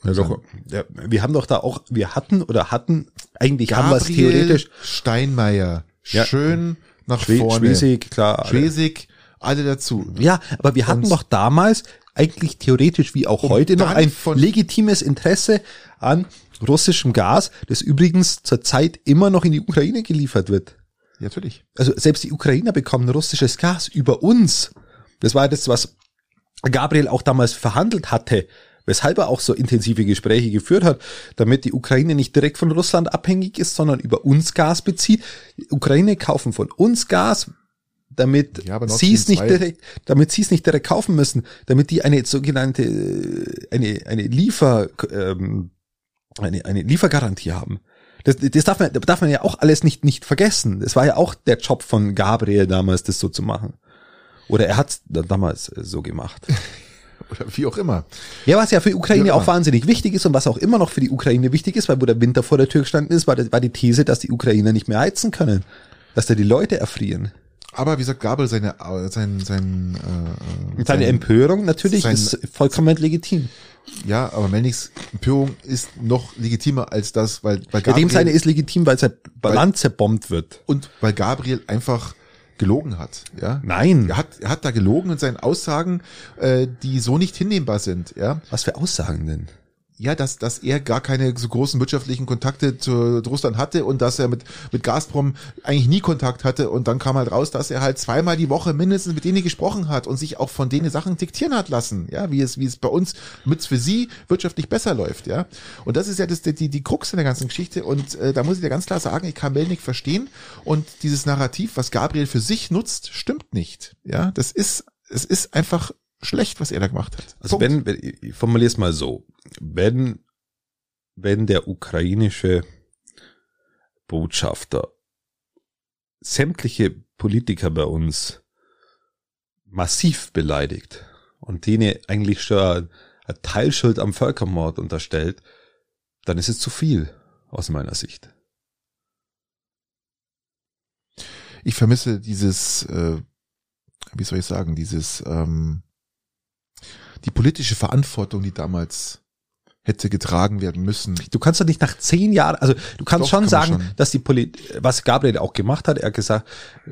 Ja, doch, ja, wir haben doch da auch, wir hatten oder hatten, eigentlich Gabriel haben wir es theoretisch.
Steinmeier, ja. schön nach Schwe vorne.
Schwesig, klar.
Schwesig, alle dazu.
Ja, aber wir hatten Und doch damals eigentlich theoretisch wie auch heute noch ein legitimes Interesse an russischem Gas, das übrigens zurzeit immer noch in die Ukraine geliefert wird.
Ja, natürlich.
Also selbst die Ukrainer bekommen russisches Gas über uns. Das war das, was Gabriel auch damals verhandelt hatte, weshalb er auch so intensive Gespräche geführt hat, damit die Ukraine nicht direkt von Russland abhängig ist, sondern über uns Gas bezieht. Die Ukraine kaufen von uns Gas, damit ja, sie es nicht direkt, damit sie es nicht direkt kaufen müssen, damit die eine sogenannte eine eine Liefer ähm, eine eine Liefergarantie haben. Das, das darf man darf man ja auch alles nicht nicht vergessen. Das war ja auch der Job von Gabriel damals, das so zu machen. Oder er hat es damals so gemacht.
Oder wie auch immer.
Ja, was ja für die Ukraine auch wahnsinnig wichtig ist und was auch immer noch für die Ukraine wichtig ist, weil wo der Winter vor der Tür gestanden ist, war, war die These, dass die Ukrainer nicht mehr heizen können. Dass da die Leute erfrieren.
Aber wie sagt Gabel, seine, sein, sein,
äh, seine Empörung natürlich sein, ist vollkommen legitim.
Ja, aber Melniks Empörung ist noch legitimer als das, weil,
weil Gabriel, ja, dem seine ist legitim, weil sein Land zerbombt wird.
Und weil Gabriel einfach gelogen hat. Ja?
Nein.
Er hat, er hat da gelogen in seinen Aussagen, äh, die so nicht hinnehmbar sind. Ja?
Was für Aussagen denn?
Ja, dass, dass er gar keine so großen wirtschaftlichen Kontakte zu Russland hatte und dass er mit, mit Gazprom eigentlich nie Kontakt hatte und dann kam halt raus, dass er halt zweimal die Woche mindestens mit denen gesprochen hat und sich auch von denen Sachen diktieren hat lassen, ja, wie es, wie es bei uns mit für sie wirtschaftlich besser läuft, ja. Und das ist ja das, die, die Krux in der ganzen Geschichte und äh, da muss ich dir ganz klar sagen, ich kann Melnik verstehen und dieses Narrativ, was Gabriel für sich nutzt, stimmt nicht, ja. Das ist, es ist einfach schlecht, was er da gemacht hat.
Also Punkt. wenn, ich formuliere es mal so, wenn, wenn der ukrainische Botschafter sämtliche Politiker bei uns massiv beleidigt und denen eigentlich schon eine Teilschuld am Völkermord unterstellt, dann ist es zu viel aus meiner Sicht.
Ich vermisse dieses, äh, wie soll ich sagen, dieses ähm, die politische Verantwortung, die damals hätte getragen werden müssen.
Du kannst doch nicht nach zehn Jahren, also du kannst doch, schon kann sagen, schon. dass die Politik, was Gabriel auch gemacht hat, er hat gesagt,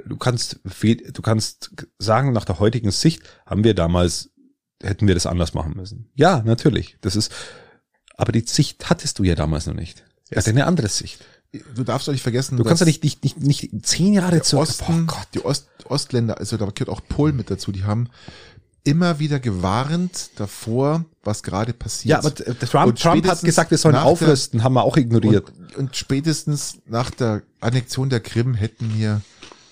du kannst, du kannst sagen, nach der heutigen Sicht haben wir damals, hätten wir das anders machen müssen. Ja, natürlich. Das ist, aber die Sicht hattest du ja damals noch nicht. Er hat eine andere Sicht.
Du darfst doch nicht vergessen,
du kannst doch nicht, nicht, nicht, nicht zehn Jahre zurück.
Osten, die Ost, Ostländer, also da gehört auch Polen mit dazu, die haben immer wieder gewarnt davor, was gerade passiert.
Ja, aber Trump, Trump hat gesagt, wir sollen aufrüsten, der, haben wir auch ignoriert.
Und, und, spätestens nach der Annexion der Krim hätten wir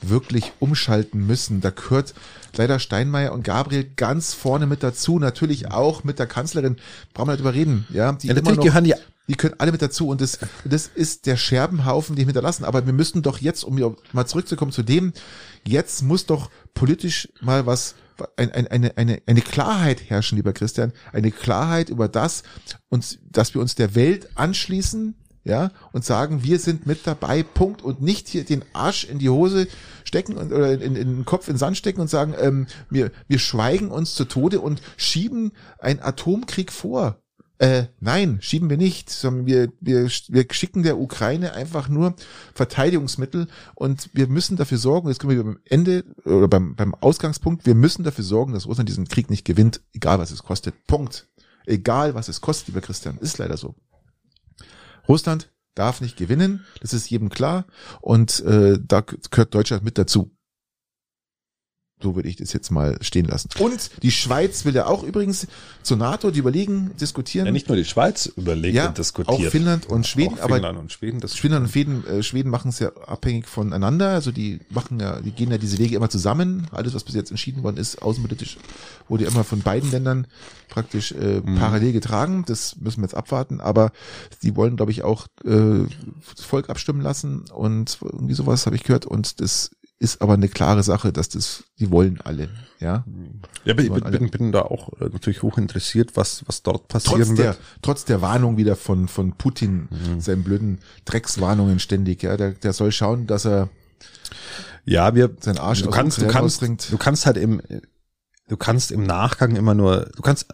wirklich umschalten müssen. Da gehört leider Steinmeier und Gabriel ganz vorne mit dazu. Natürlich auch mit der Kanzlerin. Brauchen wir nicht überreden. Ja,
die ja, natürlich noch, gehören die
die können alle mit dazu und das, das ist der Scherbenhaufen, die hinterlassen. Aber wir müssen doch jetzt, um mal zurückzukommen zu dem, jetzt muss doch politisch mal was ein, ein, eine, eine, eine Klarheit herrschen, lieber Christian, eine Klarheit über das, und dass wir uns der Welt anschließen, ja, und sagen, wir sind mit dabei, Punkt, und nicht hier den Arsch in die Hose stecken und, oder in, in, in den Kopf in den Sand stecken und sagen, ähm, wir, wir schweigen uns zu Tode und schieben einen Atomkrieg vor. Äh, nein, schieben wir nicht, sondern wir, wir, wir schicken der Ukraine einfach nur Verteidigungsmittel und wir müssen dafür sorgen, jetzt können wir beim Ende oder beim, beim Ausgangspunkt, wir müssen dafür sorgen, dass Russland diesen Krieg nicht gewinnt, egal was es kostet. Punkt. Egal was es kostet, lieber Christian, ist leider so. Russland darf nicht gewinnen, das ist jedem klar und äh, da gehört Deutschland mit dazu. So würde ich das jetzt mal stehen lassen. Und die Schweiz will ja auch übrigens zur NATO, die überlegen, diskutieren. Ja,
nicht nur die Schweiz überlegt
ja,
und diskutiert.
Auch Finnland und Schweden,
auch Finnland und Schweden,
das Finnland und Schweden, äh, Schweden machen es ja abhängig voneinander. Also die machen ja, die gehen ja diese Wege immer zusammen. Alles, was bis jetzt entschieden worden ist, außenpolitisch, wurde ja immer von beiden Ländern praktisch äh, mhm. parallel getragen. Das müssen wir jetzt abwarten. Aber die wollen, glaube ich, auch äh, das Volk abstimmen lassen und irgendwie sowas habe ich gehört. Und das ist aber eine klare Sache, dass das, die wollen alle, ja.
Ja, ich bin, bin, da auch äh, natürlich hoch interessiert, was, was dort passieren
trotz
wird.
Der, trotz der Warnung wieder von, von Putin, mhm. seinen blöden Dreckswarnungen ständig, ja, der, der soll schauen, dass er
ja, wir, sein Arsch du kannst, du kannst, du kannst halt im, du kannst im Nachgang immer nur, du kannst,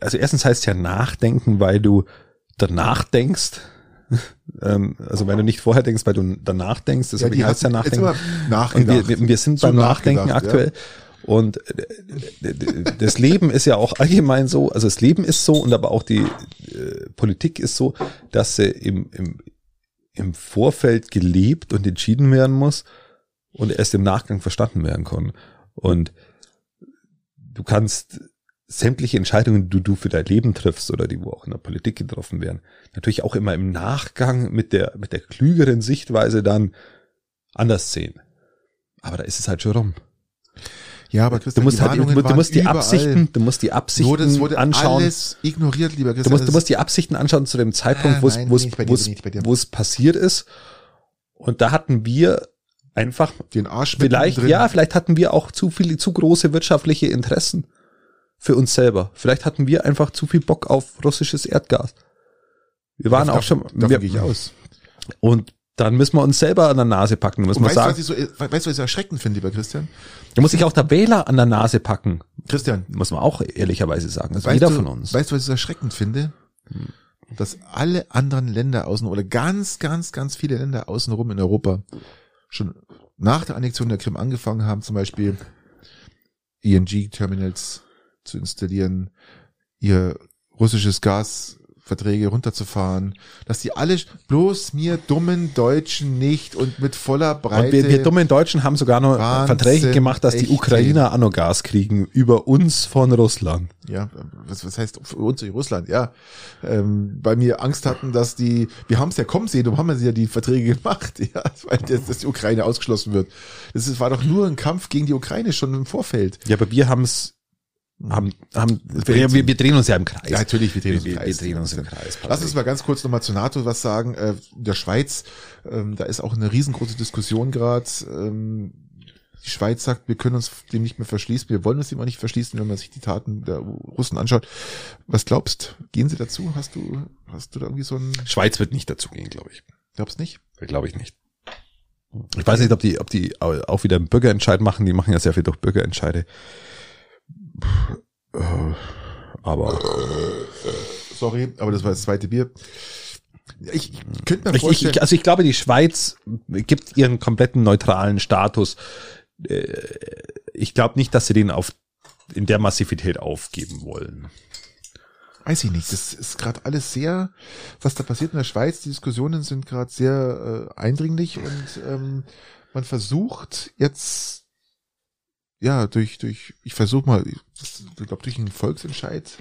also erstens heißt ja nachdenken, weil du danach denkst, ähm, also wenn du nicht vorher denkst, weil du danach denkst, das ja, heißt ja nachdenken. Und wir, wir, wir sind beim Nachdenken aktuell. Ja. Und äh, das Leben ist ja auch allgemein so, also das Leben ist so und aber auch die äh, Politik ist so, dass sie im, im, im Vorfeld gelebt und entschieden werden muss und erst im Nachgang verstanden werden kann. Und du kannst sämtliche Entscheidungen, die du für dein Leben triffst oder die wo auch in der Politik getroffen werden, natürlich auch immer im Nachgang mit der, mit der klügeren Sichtweise dann anders sehen. Aber da ist es halt schon rum.
Ja, aber
Christian, du musst halt, du, du musst die überall. Absichten, du musst die Absichten Nur das wurde anschauen. Alles
ignoriert, lieber
Christian. Du musst, du musst die Absichten anschauen zu dem Zeitpunkt, wo es, wo es, wo es, passiert ist. Und da hatten wir einfach
den Arsch
vielleicht, ja, vielleicht hatten wir auch zu viele, zu große wirtschaftliche Interessen für uns selber. Vielleicht hatten wir einfach zu viel Bock auf russisches Erdgas. Wir waren das auch schon.
Davon wir, gehe ich aus.
Und dann müssen wir uns selber an der Nase packen. Müssen wir
weißt,
sagen.
Was ich so, weißt du, was ich so erschreckend finde, lieber Christian?
Da muss sich auch der Wähler an der Nase packen.
Christian.
Muss man auch ehrlicherweise sagen. Das weißt jeder
du,
von uns.
Weißt du, was ich so erschreckend finde? Dass alle anderen Länder außen, oder ganz, ganz, ganz viele Länder außenrum in Europa schon nach der Annexion der Krim angefangen haben, zum Beispiel ENG-Terminals zu installieren, ihr russisches Gas Verträge runterzufahren, dass die alle bloß mir dummen Deutschen nicht und mit voller Breite. Und
wir, wir dummen Deutschen haben sogar noch Wahnsinn, Verträge gemacht, dass die Ukrainer auch noch Gas kriegen über uns von Russland.
Ja, was, was heißt für uns durch Russland? Ja, ähm, weil wir Angst hatten, dass die, wir haben es ja kommen sehen, darum haben wir ja die Verträge gemacht, ja, weil das, dass die Ukraine ausgeschlossen wird. Das war doch nur ein Kampf gegen die Ukraine schon im Vorfeld.
Ja, aber wir haben es haben, haben wir, wir, wir drehen uns ja im Kreis. Ja,
natürlich, wir drehen uns
im Kreis. Wir, drehen uns im Kreis.
Lass uns mal ganz kurz nochmal zur NATO was sagen. Äh, der Schweiz, ähm, da ist auch eine riesengroße Diskussion gerade. Ähm, die Schweiz sagt, wir können uns dem nicht mehr verschließen. Wir wollen uns dem auch nicht verschließen, wenn man sich die Taten der Russen anschaut. Was glaubst? Gehen sie dazu? Hast du, hast du da irgendwie so ein?
Schweiz wird nicht dazu gehen, glaube ich.
Glaubst nicht?
Glaube ich nicht. Ich weiß nicht, ob die, ob die auch wieder einen Bürgerentscheid machen. Die machen ja sehr viel durch Bürgerentscheide. Äh, aber.
Sorry, aber das war das zweite Bier.
Ich, ich könnte mir vorstellen. Ich, also ich glaube, die Schweiz gibt ihren kompletten neutralen Status. Äh, ich glaube nicht, dass sie den auf in der Massivität aufgeben wollen.
Weiß ich nicht. Das ist gerade alles sehr, was da passiert in der Schweiz. Die Diskussionen sind gerade sehr äh, eindringlich und ähm, man versucht jetzt ja, durch, durch, ich versuche mal, ich glaube, durch einen Volksentscheid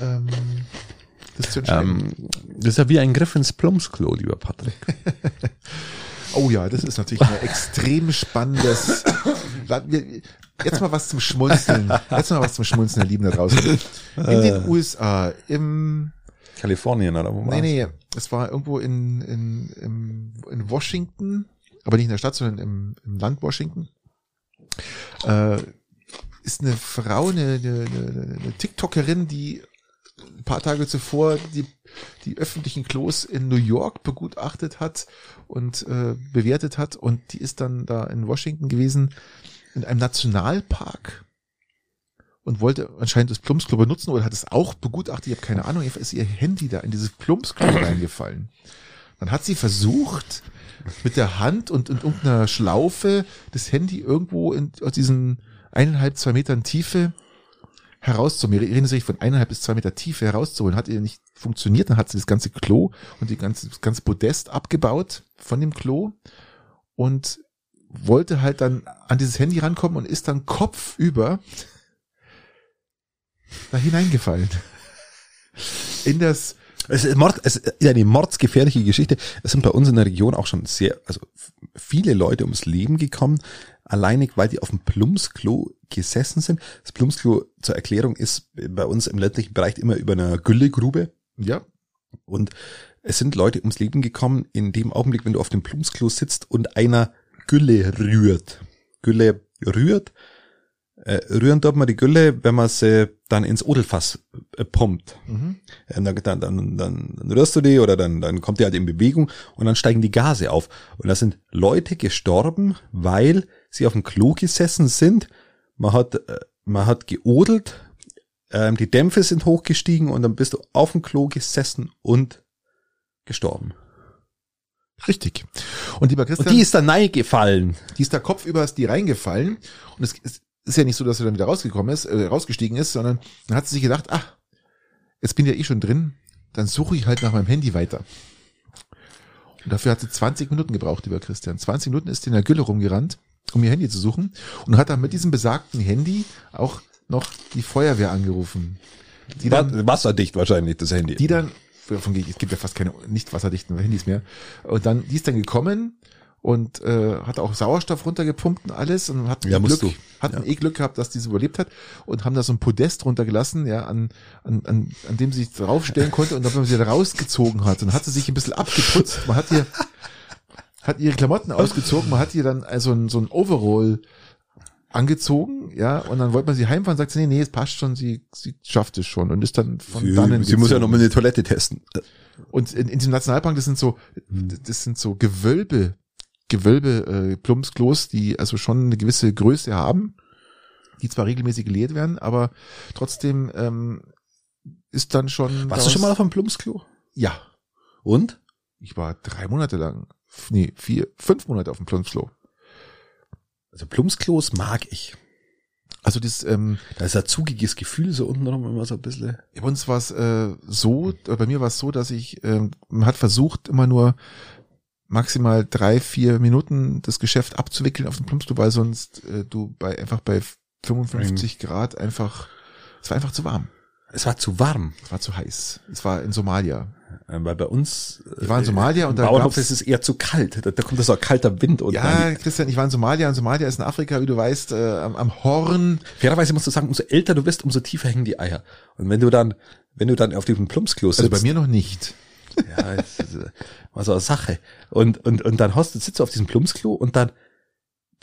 ähm,
das zu entscheiden. Ähm, das ist ja wie ein Griff ins Plumpsklo, lieber Patrick.
oh ja, das ist natürlich ein extrem spannendes. Jetzt mal was zum Schmunzeln. Jetzt mal was zum Schmunzeln, der Lieben da draußen. In den äh. USA, im
Kalifornien oder wo
Nee, nee, es war irgendwo in, in, in, in Washington, aber nicht in der Stadt, sondern im, im Land Washington äh, ist eine Frau, eine, eine, eine, eine TikTokerin, die ein paar Tage zuvor die, die öffentlichen Klos in New York begutachtet hat und äh, bewertet hat und die ist dann da in Washington gewesen in einem Nationalpark und wollte anscheinend das Plumpsklo benutzen oder hat es auch begutachtet, ich habe keine Ahnung, ist ihr Handy da in dieses Plumpsklo reingefallen. Dann hat sie versucht, mit der Hand und in irgendeiner Schlaufe das Handy irgendwo in, aus diesen eineinhalb, zwei Metern Tiefe herauszuholen. Wir reden sich von eineinhalb bis zwei Meter Tiefe herauszuholen. Hat ihr nicht funktioniert, dann hat sie das ganze Klo und die ganze, das ganze Podest abgebaut von dem Klo und wollte halt dann an dieses Handy rankommen und ist dann kopfüber da hineingefallen. In das
es ist, Mord, es ist eine mordsgefährliche Geschichte. Es sind bei uns in der Region auch schon sehr, also viele Leute ums Leben gekommen, alleinig, weil die auf dem Plumpsklo gesessen sind. Das Plumpsklo zur Erklärung ist bei uns im ländlichen Bereich immer über einer Güllegrube.
Ja.
Und es sind Leute ums Leben gekommen in dem Augenblick, wenn du auf dem Plumpsklo sitzt und einer Gülle rührt. Gülle rührt. Äh, rühren dort mal die Gülle, wenn man sie dann ins Odelfass äh, pumpt. Mhm. Dann, dann, dann, dann, dann rührst du die oder dann, dann kommt die halt in Bewegung und dann steigen die Gase auf. Und da sind Leute gestorben, weil sie auf dem Klo gesessen sind. Man hat, äh, man hat geodelt, ähm, die Dämpfe sind hochgestiegen und dann bist du auf dem Klo gesessen und gestorben.
Richtig. Und lieber Christian.
Und die ist da gefallen.
Die ist da kopfüber ist die reingefallen. Und es ist, ist ja nicht so, dass sie dann wieder rausgekommen ist, äh, rausgestiegen ist, sondern dann hat sie sich gedacht, ach, jetzt bin ja eh schon drin, dann suche ich halt nach meinem Handy weiter. Und dafür hat sie 20 Minuten gebraucht, lieber Christian. 20 Minuten ist sie in der Gülle rumgerannt, um ihr Handy zu suchen und hat dann mit diesem besagten Handy auch noch die Feuerwehr angerufen.
Die dann, Wasserdicht wahrscheinlich, das Handy.
Die dann, von, es gibt ja fast keine nicht wasserdichten Handys mehr. Und dann, die ist dann gekommen und äh, hat auch Sauerstoff runtergepumpt und alles und hat
ja,
Glück,
du.
hatten ja. eh Glück gehabt, dass diese überlebt hat und haben da so ein Podest runtergelassen, ja, an, an, an, an dem sie sich draufstellen konnte und dann, wenn man sie da rausgezogen hat, und hat sie sich ein bisschen abgeputzt. Man hat ihr hat ihre Klamotten ausgezogen, man hat ihr dann also ein, so ein Overall angezogen, ja, und dann wollte man sie heimfahren, sagt sie, nee, nee, es passt schon, sie, sie schafft es schon und ist dann von
sie, dannen. Sie muss ja noch mal eine Toilette testen.
Und in, in diesem Nationalpark, das sind so, das sind so Gewölbe, Gewölbe, äh, Plumpsklos, die also schon eine gewisse Größe haben, die zwar regelmäßig geleert werden, aber trotzdem ähm, ist dann schon.
Warst du schon mal auf einem Plumpsklo?
Ja.
Und?
Ich war drei Monate lang, nee, vier, fünf Monate auf dem Plumpsklo.
Also Plumpsklos mag ich.
Also das, ähm,
da ist ein zugiges Gefühl so unten rum immer so ein bisschen.
Bei uns war es äh, so, äh, bei mir war es so, dass ich, äh, man hat versucht immer nur maximal drei, vier Minuten das Geschäft abzuwickeln auf dem Plumpsklo, weil sonst äh, du bei einfach bei 55 Grad einfach, es war einfach zu warm.
Es war zu warm.
Es war zu heiß. Es war in Somalia.
Ähm, weil bei uns.
Ich war in Somalia und
da Bauernhof ist es eher zu kalt. Da, da kommt das auch kalter Wind. Und
ja, Christian, ich war in Somalia und Somalia ist in Afrika, wie du weißt, äh, am, am Horn.
Fairerweise musst du sagen, umso älter du bist, umso tiefer hängen die Eier. Und wenn du dann, wenn du dann auf diesem Plumpsklo
sitzt. Also bei mir noch nicht.
Ja, ist, äh, war so eine Sache. Und, und, und dann hast du, sitzt du auf diesem Plumpsklo und dann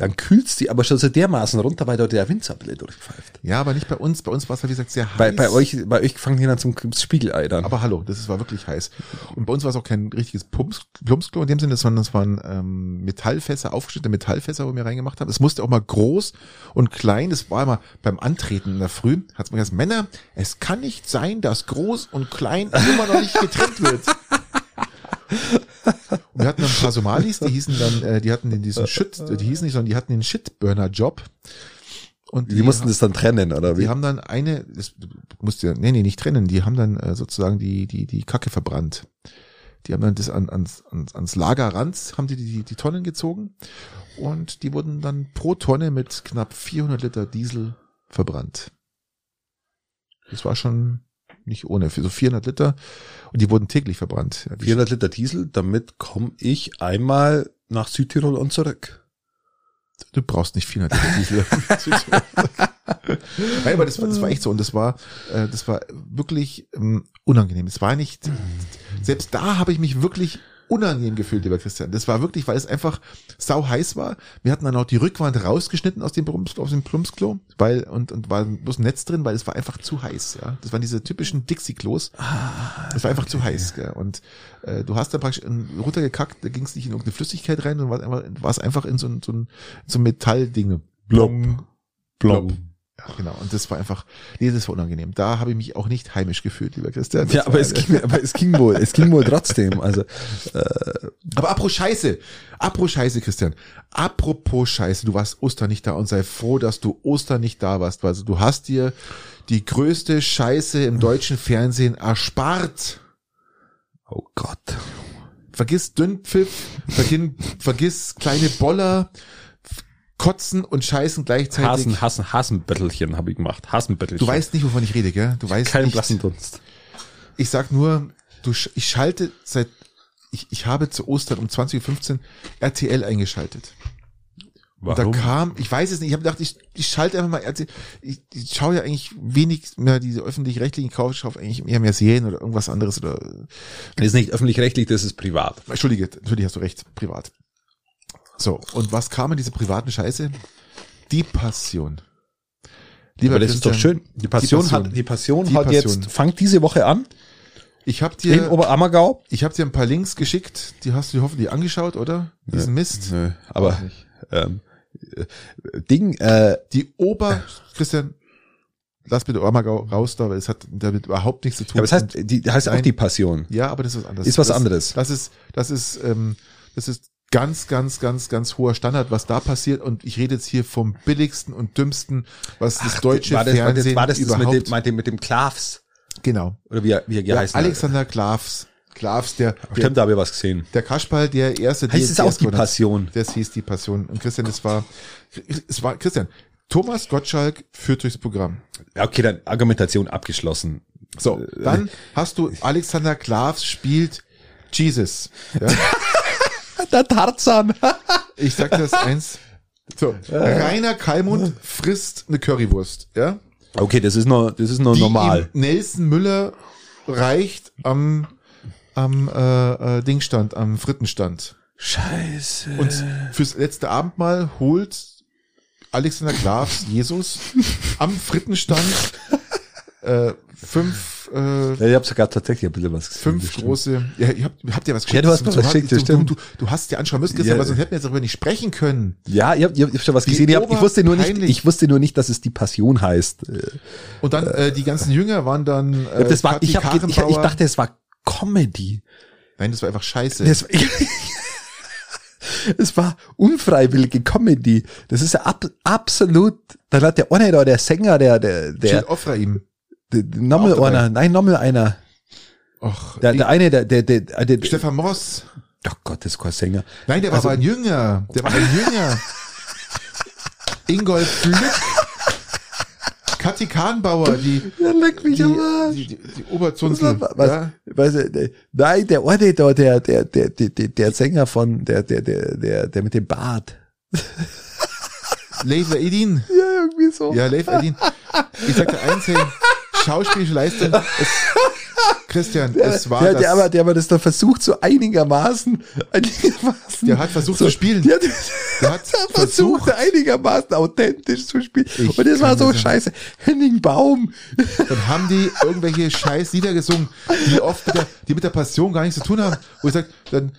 dann kühlst die aber schon so dermaßen runter, weil dort der Wind so durchpfeift.
Ja, aber nicht bei uns. Bei uns war es, wie gesagt, sehr heiß.
Bei, bei euch, bei euch fangen die dann zum Spiegelei dann.
Aber hallo, das war wirklich heiß. Und bei uns war es auch kein richtiges Pumps, Plumpsklo in dem Sinne, sondern es waren ähm, Metallfässer, aufgeschnittene Metallfässer, wo wir reingemacht haben. Es musste auch mal groß und klein. Das war immer beim Antreten in der Früh, hat es mir gesagt, Männer, es kann nicht sein, dass groß und klein immer noch nicht getrennt wird. Und wir hatten ein paar Somalis, die hießen dann, äh, die hatten den diesen Shit, die hießen nicht, sondern die hatten den Shitburner-Job.
Und die, die mussten das dann trennen, oder
wie? Die haben dann eine, das musste ja, nee, nee, nicht trennen, die haben dann äh, sozusagen die, die, die Kacke verbrannt. Die haben dann das an, ans, ans, ans Lagerrand, haben die, die die Tonnen gezogen und die wurden dann pro Tonne mit knapp 400 Liter Diesel verbrannt. Das war schon nicht ohne, für so 400 Liter. Und die wurden täglich verbrannt.
Ja, 400 Liter Diesel, damit komme ich einmal nach Südtirol und zurück.
Du brauchst nicht 400 Liter Diesel. Nein, aber das war, das war echt so. Und das war, äh, das war wirklich ähm, unangenehm. Es war nicht, selbst da habe ich mich wirklich unangenehm gefühlt, lieber Christian. Das war wirklich, weil es einfach sau heiß war. Wir hatten dann auch die Rückwand rausgeschnitten aus dem, aus dem Plumpsklo, weil, und, und war bloß ein Netz drin, weil es war einfach zu heiß, ja. Das waren diese typischen Dixie-Klos. Es war einfach zu heiß, ja. Und, äh, du hast da praktisch runtergekackt, da ging es nicht in irgendeine Flüssigkeit rein und war es einfach in so ein, so ein, so ein Metallding.
Blob. Blob. Blob.
Ja, genau. Und das war einfach, nee, das war unangenehm. Da habe ich mich auch nicht heimisch gefühlt, lieber Christian.
Das ja, aber es ging, aber es ging wohl, es ging wohl trotzdem. Also, äh,
aber apropos Scheiße, apropos Scheiße, Christian. Apropos Scheiße, du warst Ostern nicht da und sei froh, dass du Ostern nicht da warst. Also du hast dir die größte Scheiße im deutschen Fernsehen erspart.
Oh Gott.
Vergiss Dünnpfiff, vergiss, vergiss kleine Boller, Kotzen und Scheißen gleichzeitig.
Hasen, Hasen, Hasenbettelchen habe ich gemacht. Hasenbettelchen.
Du weißt nicht, wovon ich rede, gell? Du weißt
keinen
nicht.
blassen Dunst.
Ich sag nur, du, ich schalte seit, ich, ich habe zu Ostern um 20.15 Uhr RTL eingeschaltet. Und da kam, ich weiß es nicht, ich habe gedacht, ich, ich schalte einfach mal RTL. Ich, ich schaue ja eigentlich wenig mehr diese öffentlich-rechtlichen Kauf, ich schaue eigentlich eher mehr Serien oder irgendwas anderes oder,
Das ist nicht öffentlich-rechtlich, das ist privat.
Entschuldige, natürlich hast du recht, privat. So, und was kam in diese privaten Scheiße? Die Passion. Lieber
Aber das ist doch schön. Die Passion,
Passion.
hat, die Passion
Die
hat
Passion.
jetzt, fangt diese Woche an,
Ich habe
in
dir,
Oberammergau.
ich habe dir ein paar Links geschickt, die hast du dir hoffentlich angeschaut, oder? Diesen Mist.
Nö, aber,
Auch
ähm, äh, Ding, äh,
Die Ober, Christian, lass bitte Obermagau raus da, weil es hat damit überhaupt nichts zu tun.
ja, was heißt, die heißt auch
Nein.
die Passion.
Ja, aber das ist was anderes.
Ist was
das,
anderes.
Das ist, das ist, ähm, das ist ganz, ganz, ganz, ganz hoher Standard, was da passiert. Und ich rede jetzt hier vom billigsten und dümmsten, was das deutsche
war das, war das,
Fernsehen
war das,
überhaupt.
mit dem, mit dem, mit dem Klavs?
genau.
Oder wie er, wie er
Ja,
geheißen hat.
Alexander Klavs. Klavs, der, der,
Stimmt, da habe ich was gesehen.
der Kaschball, der erste.
Heißt es auch die Passion?
Das hieß die Passion. Und Christian, es war, es war, Christian, Thomas Gottschalk führt durchs Programm.
Ja, okay, dann Argumentation abgeschlossen.
So, dann hast du Alexander Klavs spielt Jesus. Ja?
Der Tarzan.
Ich sag das eins. So, Rainer Kalmund frisst eine Currywurst, ja?
Okay, das ist noch, das ist noch
Die
normal.
ihm Nelson Müller reicht am, am äh, äh, Dingstand, am Frittenstand.
Scheiße.
Und fürs letzte Abendmahl holt Alexander Klavs Jesus am Frittenstand äh, fünf, äh,
Ja, ich habe sogar tatsächlich ein bisschen was gesehen.
fünf
das stimmt.
große, ja, ihr habt, habt ihr was
Ja, du hast mir was geschickt,
du,
stimmt.
du, du hast dir anschauen müssen, Christian,
Ja.
weil sonst hätten wir jetzt darüber nicht sprechen können.
Ja, ich habe ich hab schon was
Wie
gesehen. Ich, hab, ich wusste nur nicht, ich wusste nur nicht, dass es die Passion heißt. Äh,
Und dann äh, die ganzen Jünger waren dann äh,
das war,
Kathi
ich, hab, ich, ich dachte, es war Comedy.
Nein, das war einfach scheiße.
Das, es war unfreiwillige Comedy. Das ist ja ab, absolut. Dann hat der eine da, der Sänger, der, der, der,
Jill Ofraim.
Nochmal
dabei.
einer, nein, nochmal einer.
Och,
Der, der eine, der, der, der, der, der
Stefan Moss.
oh Gott, das Sänger.
Nein, der war
Also-
ein Jünger. Der war ein Jünger. Ingolf Glück. Kathi Kahnbauer, die,
Ja, leck mich
die, die, die, die Oberzunzel.
Was,
Ja.
was, äh, nein, der der, der, der, der, der, der Sänger von, der, der, der, der, der mit dem Bart.
Leif Edin.
Ja, irgendwie so.
Ja, Leif Edin. Ich sagte eins, hey, schauspielische Leistung. Es, Christian, es war
der,
das,
der, aber, der aber das da versucht, so einigermaßen, einigermaßen.
Der hat versucht
so,
zu spielen.
Der, der,
Der hat
der versucht,
versucht.
einigermaßen authentisch zu spielen.
Ich
Und das war so
das-
scheiße. Henning Baum.
Dann haben die irgendwelche scheiß Lieder gesungen, die oft mit der, die mit der Passion gar nichts zu tun haben. Wo ich sag, dann,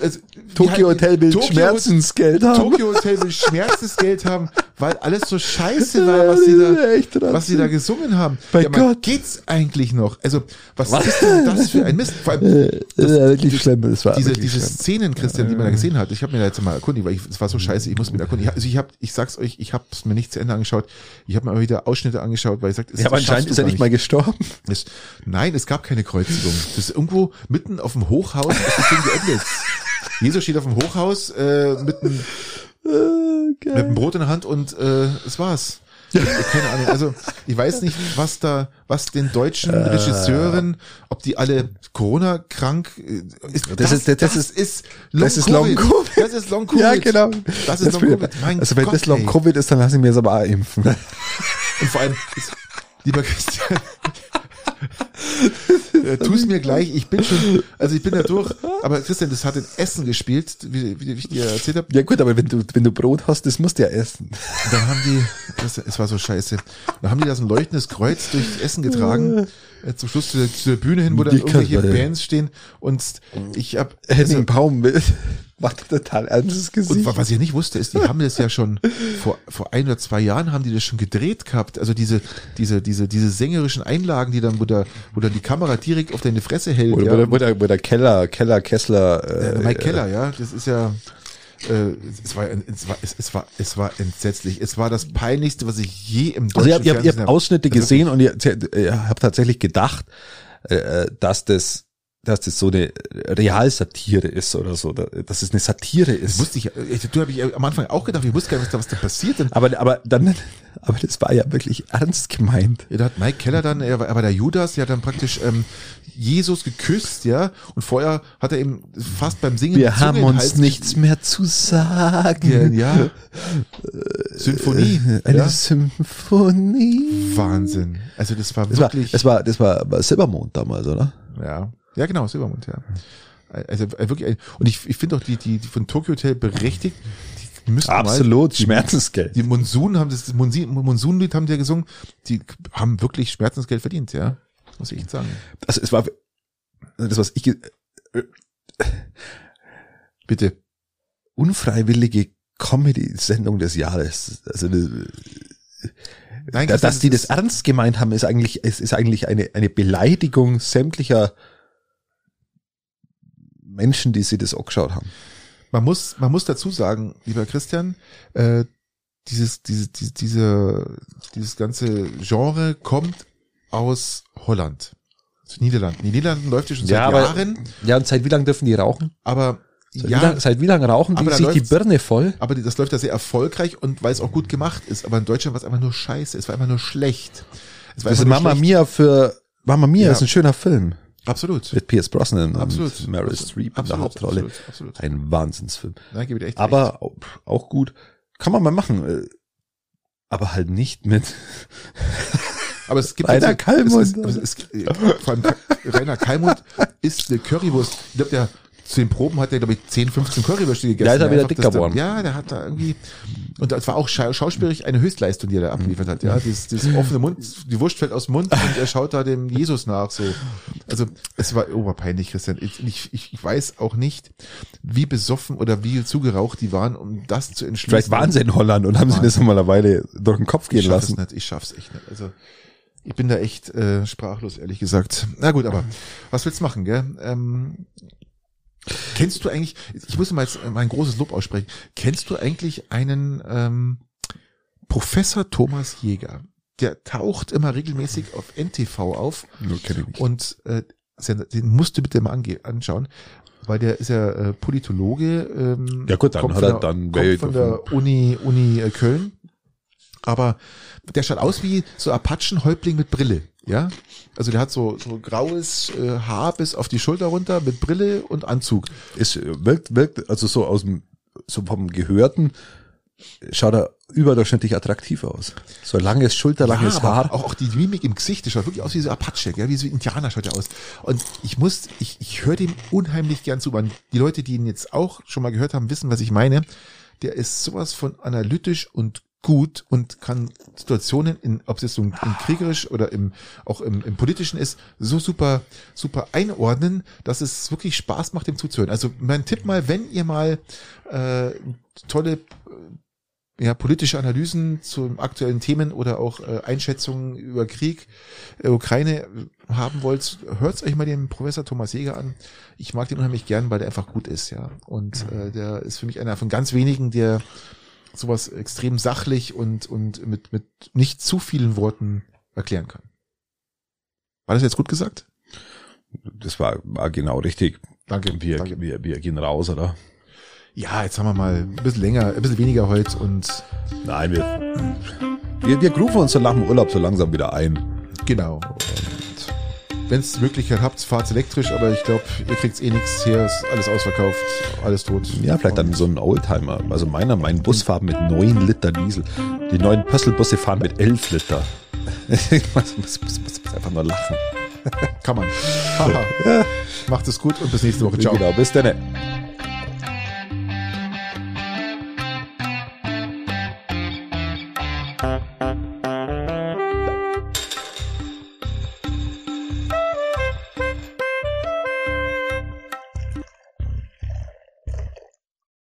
also,
Tokyo
die-
Hotel will
Tokyo-
Schmerzensgeld haben.
Tokyo Hotel will Schmerzensgeld haben, weil alles so scheiße war, was sie da, was sie da gesungen haben.
Bei
ja,
Gott.
geht's eigentlich noch? Also, was, ist denn das für ein Mist? Vor allem,
Äh, Das ja wirklich schlimm. Das war
diese, diese
schlimm.
Szenen, Christian, die man da gesehen hat, ich habe mir da jetzt mal erkundigt, weil ich, es war so scheiße, ich muss mir da erkundigen. Also ich habe, ich sag's euch, ich habe es mir nicht zu Ende angeschaut. Ich habe mir aber wieder Ausschnitte angeschaut, weil ich sagte,
Ja, aber anscheinend ist er nicht mal gestorben.
es, nein, es gab keine Kreuzigung. Das ist irgendwo mitten auf dem Hochhaus ist das Ding geendet. Jesus steht auf dem Hochhaus äh, mit, einem,
Äh,
mit einem Brot in der Hand und äh, es war's. Keine Ahnung. Also ich weiß nicht, was da, was den deutschen
Äh.
Regisseuren, ob die alle Corona krank äh, ist.
Das ist- das ist-
ist
das ist Long Covid.
Das ist Long Covid.
Ja, genau.
Das ist Long
will-
Covid. Mein
also wenn
Gott,
das Long
ey.
Covid ist, dann lasse ich mir es aber auch impfen.
Und vor allem, ist, lieber Christian, äh, tu's mir gleich, ich bin schon, also ich bin da durch, aber Christian, das hat in Essen gespielt, wie, wie, ich dir erzählt habe.
Ja gut, aber wenn du, wenn du Brot hast, das musst du ja essen.
Und dann haben die, das, es war so scheiße, dann haben die da so ein leuchtendes Kreuz durch Essen getragen, äh, zum Schluss zu der, zu der Bühne hin, wo dann irgendwelche. Bands stehen und ich hab,
Henning
also,
Baum macht ein total ernstes
und
Gesicht.
wa- was ich nicht wusste, ist, die haben das ja schon vor, vor ein oder zwei Jahren haben die das schon gedreht gehabt. Also diese, diese, diese, diese sängerischen Einlagen, die dann, wo da, wo dann die Kamera direkt auf deine Fresse hält.
Oder
ja.
wo, der, wo, der, wo der Keller, Keller, Kessler,
Äh,
äh,
Mike Keller, ja, das ist ja, äh, es war, es war, es, war, es war entsetzlich. Es war das peinlichste, was ich je im
Also
deutschen
ihr habt, ihr habt, ihr
Fernsehen
habt Ausschnitte
Also
gesehen und ihr, ihr habt tatsächlich gedacht, äh, dass das dass das so eine Realsatire ist oder so, dass es eine Satire ist.
wusste ich, du habe ich am Anfang auch gedacht, ich wusste gar nicht, was da passiert. Und
aber, aber dann, aber das war ja wirklich ernst gemeint.
Ja, da hat Mike Keller dann, er war, er war der Judas, der hat dann praktisch ähm, Jesus geküsst, ja, und vorher hat er eben fast beim Singen
Wir haben uns nichts mehr zu sagen.
Ja, Symphonie.
Eine ja. Symphonie.
Wahnsinn. Also das war
das wirklich. es war, das war, war Silbermond damals, oder?
Ja. Ja, genau, Silbermond, ja. Also äh, wirklich, und ich, ich finde auch die, die, die von Tokyo Hotel berechtigt,
die müssen Absolut, mal, Schmerzensgeld.
Die Monsun haben das, das Monsunlied haben die ja gesungen, die haben wirklich Schmerzensgeld verdient, ja. Muss ich echt sagen.
Also es war, das was ich,
bitte.
Unfreiwillige Comedy-Sendung des Jahres. Also, Nein, dass, dass die das ernst gemeint haben, ist eigentlich, ist, ist eigentlich eine, eine Beleidigung sämtlicher Menschen, die sie das auch geschaut haben.
Man muss, man muss dazu sagen, lieber Christian, äh, dieses, dieses, diese, diese, dieses ganze Genre kommt aus Holland. Aus Niederlanden. In den Niederlanden läuft ja schon
ja,
seit
aber,
Jahren.
Ja, und seit wie lange dürfen die rauchen?
Aber
Seit, ja, wie lang, seit wie lange rauchen die sich die Birne voll?
Aber das läuft ja sehr erfolgreich und weil es auch gut gemacht ist. Aber in Deutschland war es einfach nur scheiße. Es war einfach nur schlecht.
Es war das ist Mama schlecht. Mia für Mama Mia ja. ist ein schöner Film.
Absolut.
Mit Pierce Brosnan
absolut.
und Meryl Streep in der Hauptrolle. Absolut, absolut. Ein Wahnsinnsfilm.
Nein, gebe ich echt
Aber recht. auch gut. Kann man mal machen. Äh, aber halt nicht mit.
Aber es gibt
Rainer Kalmund.
Es, es, es, vor allem Rainer Kalmund ist eine Currywurst. Ich glaube, der zu den Proben hat er, glaube ich, 10, 15 Currywürste gegessen.
Ja, ist er wieder dick geworden.
Ja, der hat da irgendwie, und das war auch scha schauspielerisch eine Höchstleistung, die er da abgeliefert hat. Ja, dieses, dieses offene Mund, die Wurst fällt aus dem Mund und er schaut da dem Jesus nach, so. Also, es war oberpeinlich, Christian. Ich, ich, ich weiß auch nicht, wie besoffen oder wie zugeraucht die waren, um das zu entschließen.
Vielleicht waren sie in Holland und haben sie das nochmal eine Weile durch den Kopf gehen
ich
lassen.
Nicht, ich schaff's echt nicht. Also, ich bin da echt äh, sprachlos, ehrlich gesagt. Na gut, aber was willst du machen, gell? Ähm, Kennst du eigentlich, ich muss mal jetzt mein großes Lob aussprechen, kennst du eigentlich einen ähm, Professor Thomas Jäger? Der taucht immer regelmäßig auf NTV auf.
No, kenn ich nicht.
Und äh, den musst du bitte mal anschauen, weil der ist ja äh, Politologe. Ähm,
ja gut, dann hat er dann
kommt von der Uni, Uni äh, Köln. Aber der schaut aus wie so Apachenhäuptling mit Brille. Ja, also der hat so, so graues äh, Haar bis auf die Schulter runter mit Brille und Anzug.
Es wirkt, wirkt, also so aus dem, so vom Gehörten schaut er überdurchschnittlich attraktiv aus. So langes, schulterlanges ja, Haar.
Auch, auch die Mimik im Gesicht, die schaut wirklich aus wie so Apache, ja, wie so Indianer schaut er aus. Und ich muss, ich, ich höre dem unheimlich gern zu. Man, die Leute, die ihn jetzt auch schon mal gehört haben, wissen, was ich meine. Der ist sowas von analytisch und gut und kann Situationen, in, ob es jetzt so im, kriegerisch oder im, auch im, im politischen ist, so super, super einordnen, dass es wirklich Spaß macht, dem zuzuhören. Also mein Tipp mal, wenn ihr mal äh, tolle äh, ja, politische Analysen zu aktuellen Themen oder auch äh, Einschätzungen über Krieg, äh, Ukraine haben wollt, hört euch mal den Professor Thomas Jäger an. Ich mag den unheimlich gern, weil der einfach gut ist, ja. Und äh, der ist für mich einer von ganz wenigen, der sowas extrem sachlich und, und mit, mit nicht zu vielen Worten erklären kann. War das jetzt gut gesagt?
Das war, war genau richtig.
Danke.
Wir,
danke.
wir, wir gehen raus, oder?
Ja, jetzt haben wir mal ein bisschen länger, ein bisschen weniger heute und.
Nein, wir, wir, wir grooven uns dann nach dem Urlaub so langsam wieder ein.
Genau. Wenn es die Möglichkeit habt, fahrt elektrisch, aber ich glaube, ihr kriegt eh nichts her, ist alles ausverkauft, alles tot.
Ja, vielleicht dann so ein Oldtimer. Also meiner, mein Bus fährt mit neun Liter Diesel. Die neuen Pösselbusse fahren mit elf Liter. ich muss, muss, muss, muss einfach nur lachen.
Kann man. Haha. ja. Macht es gut und bis nächste Woche. Ciao.
Genau, bis dann. Thank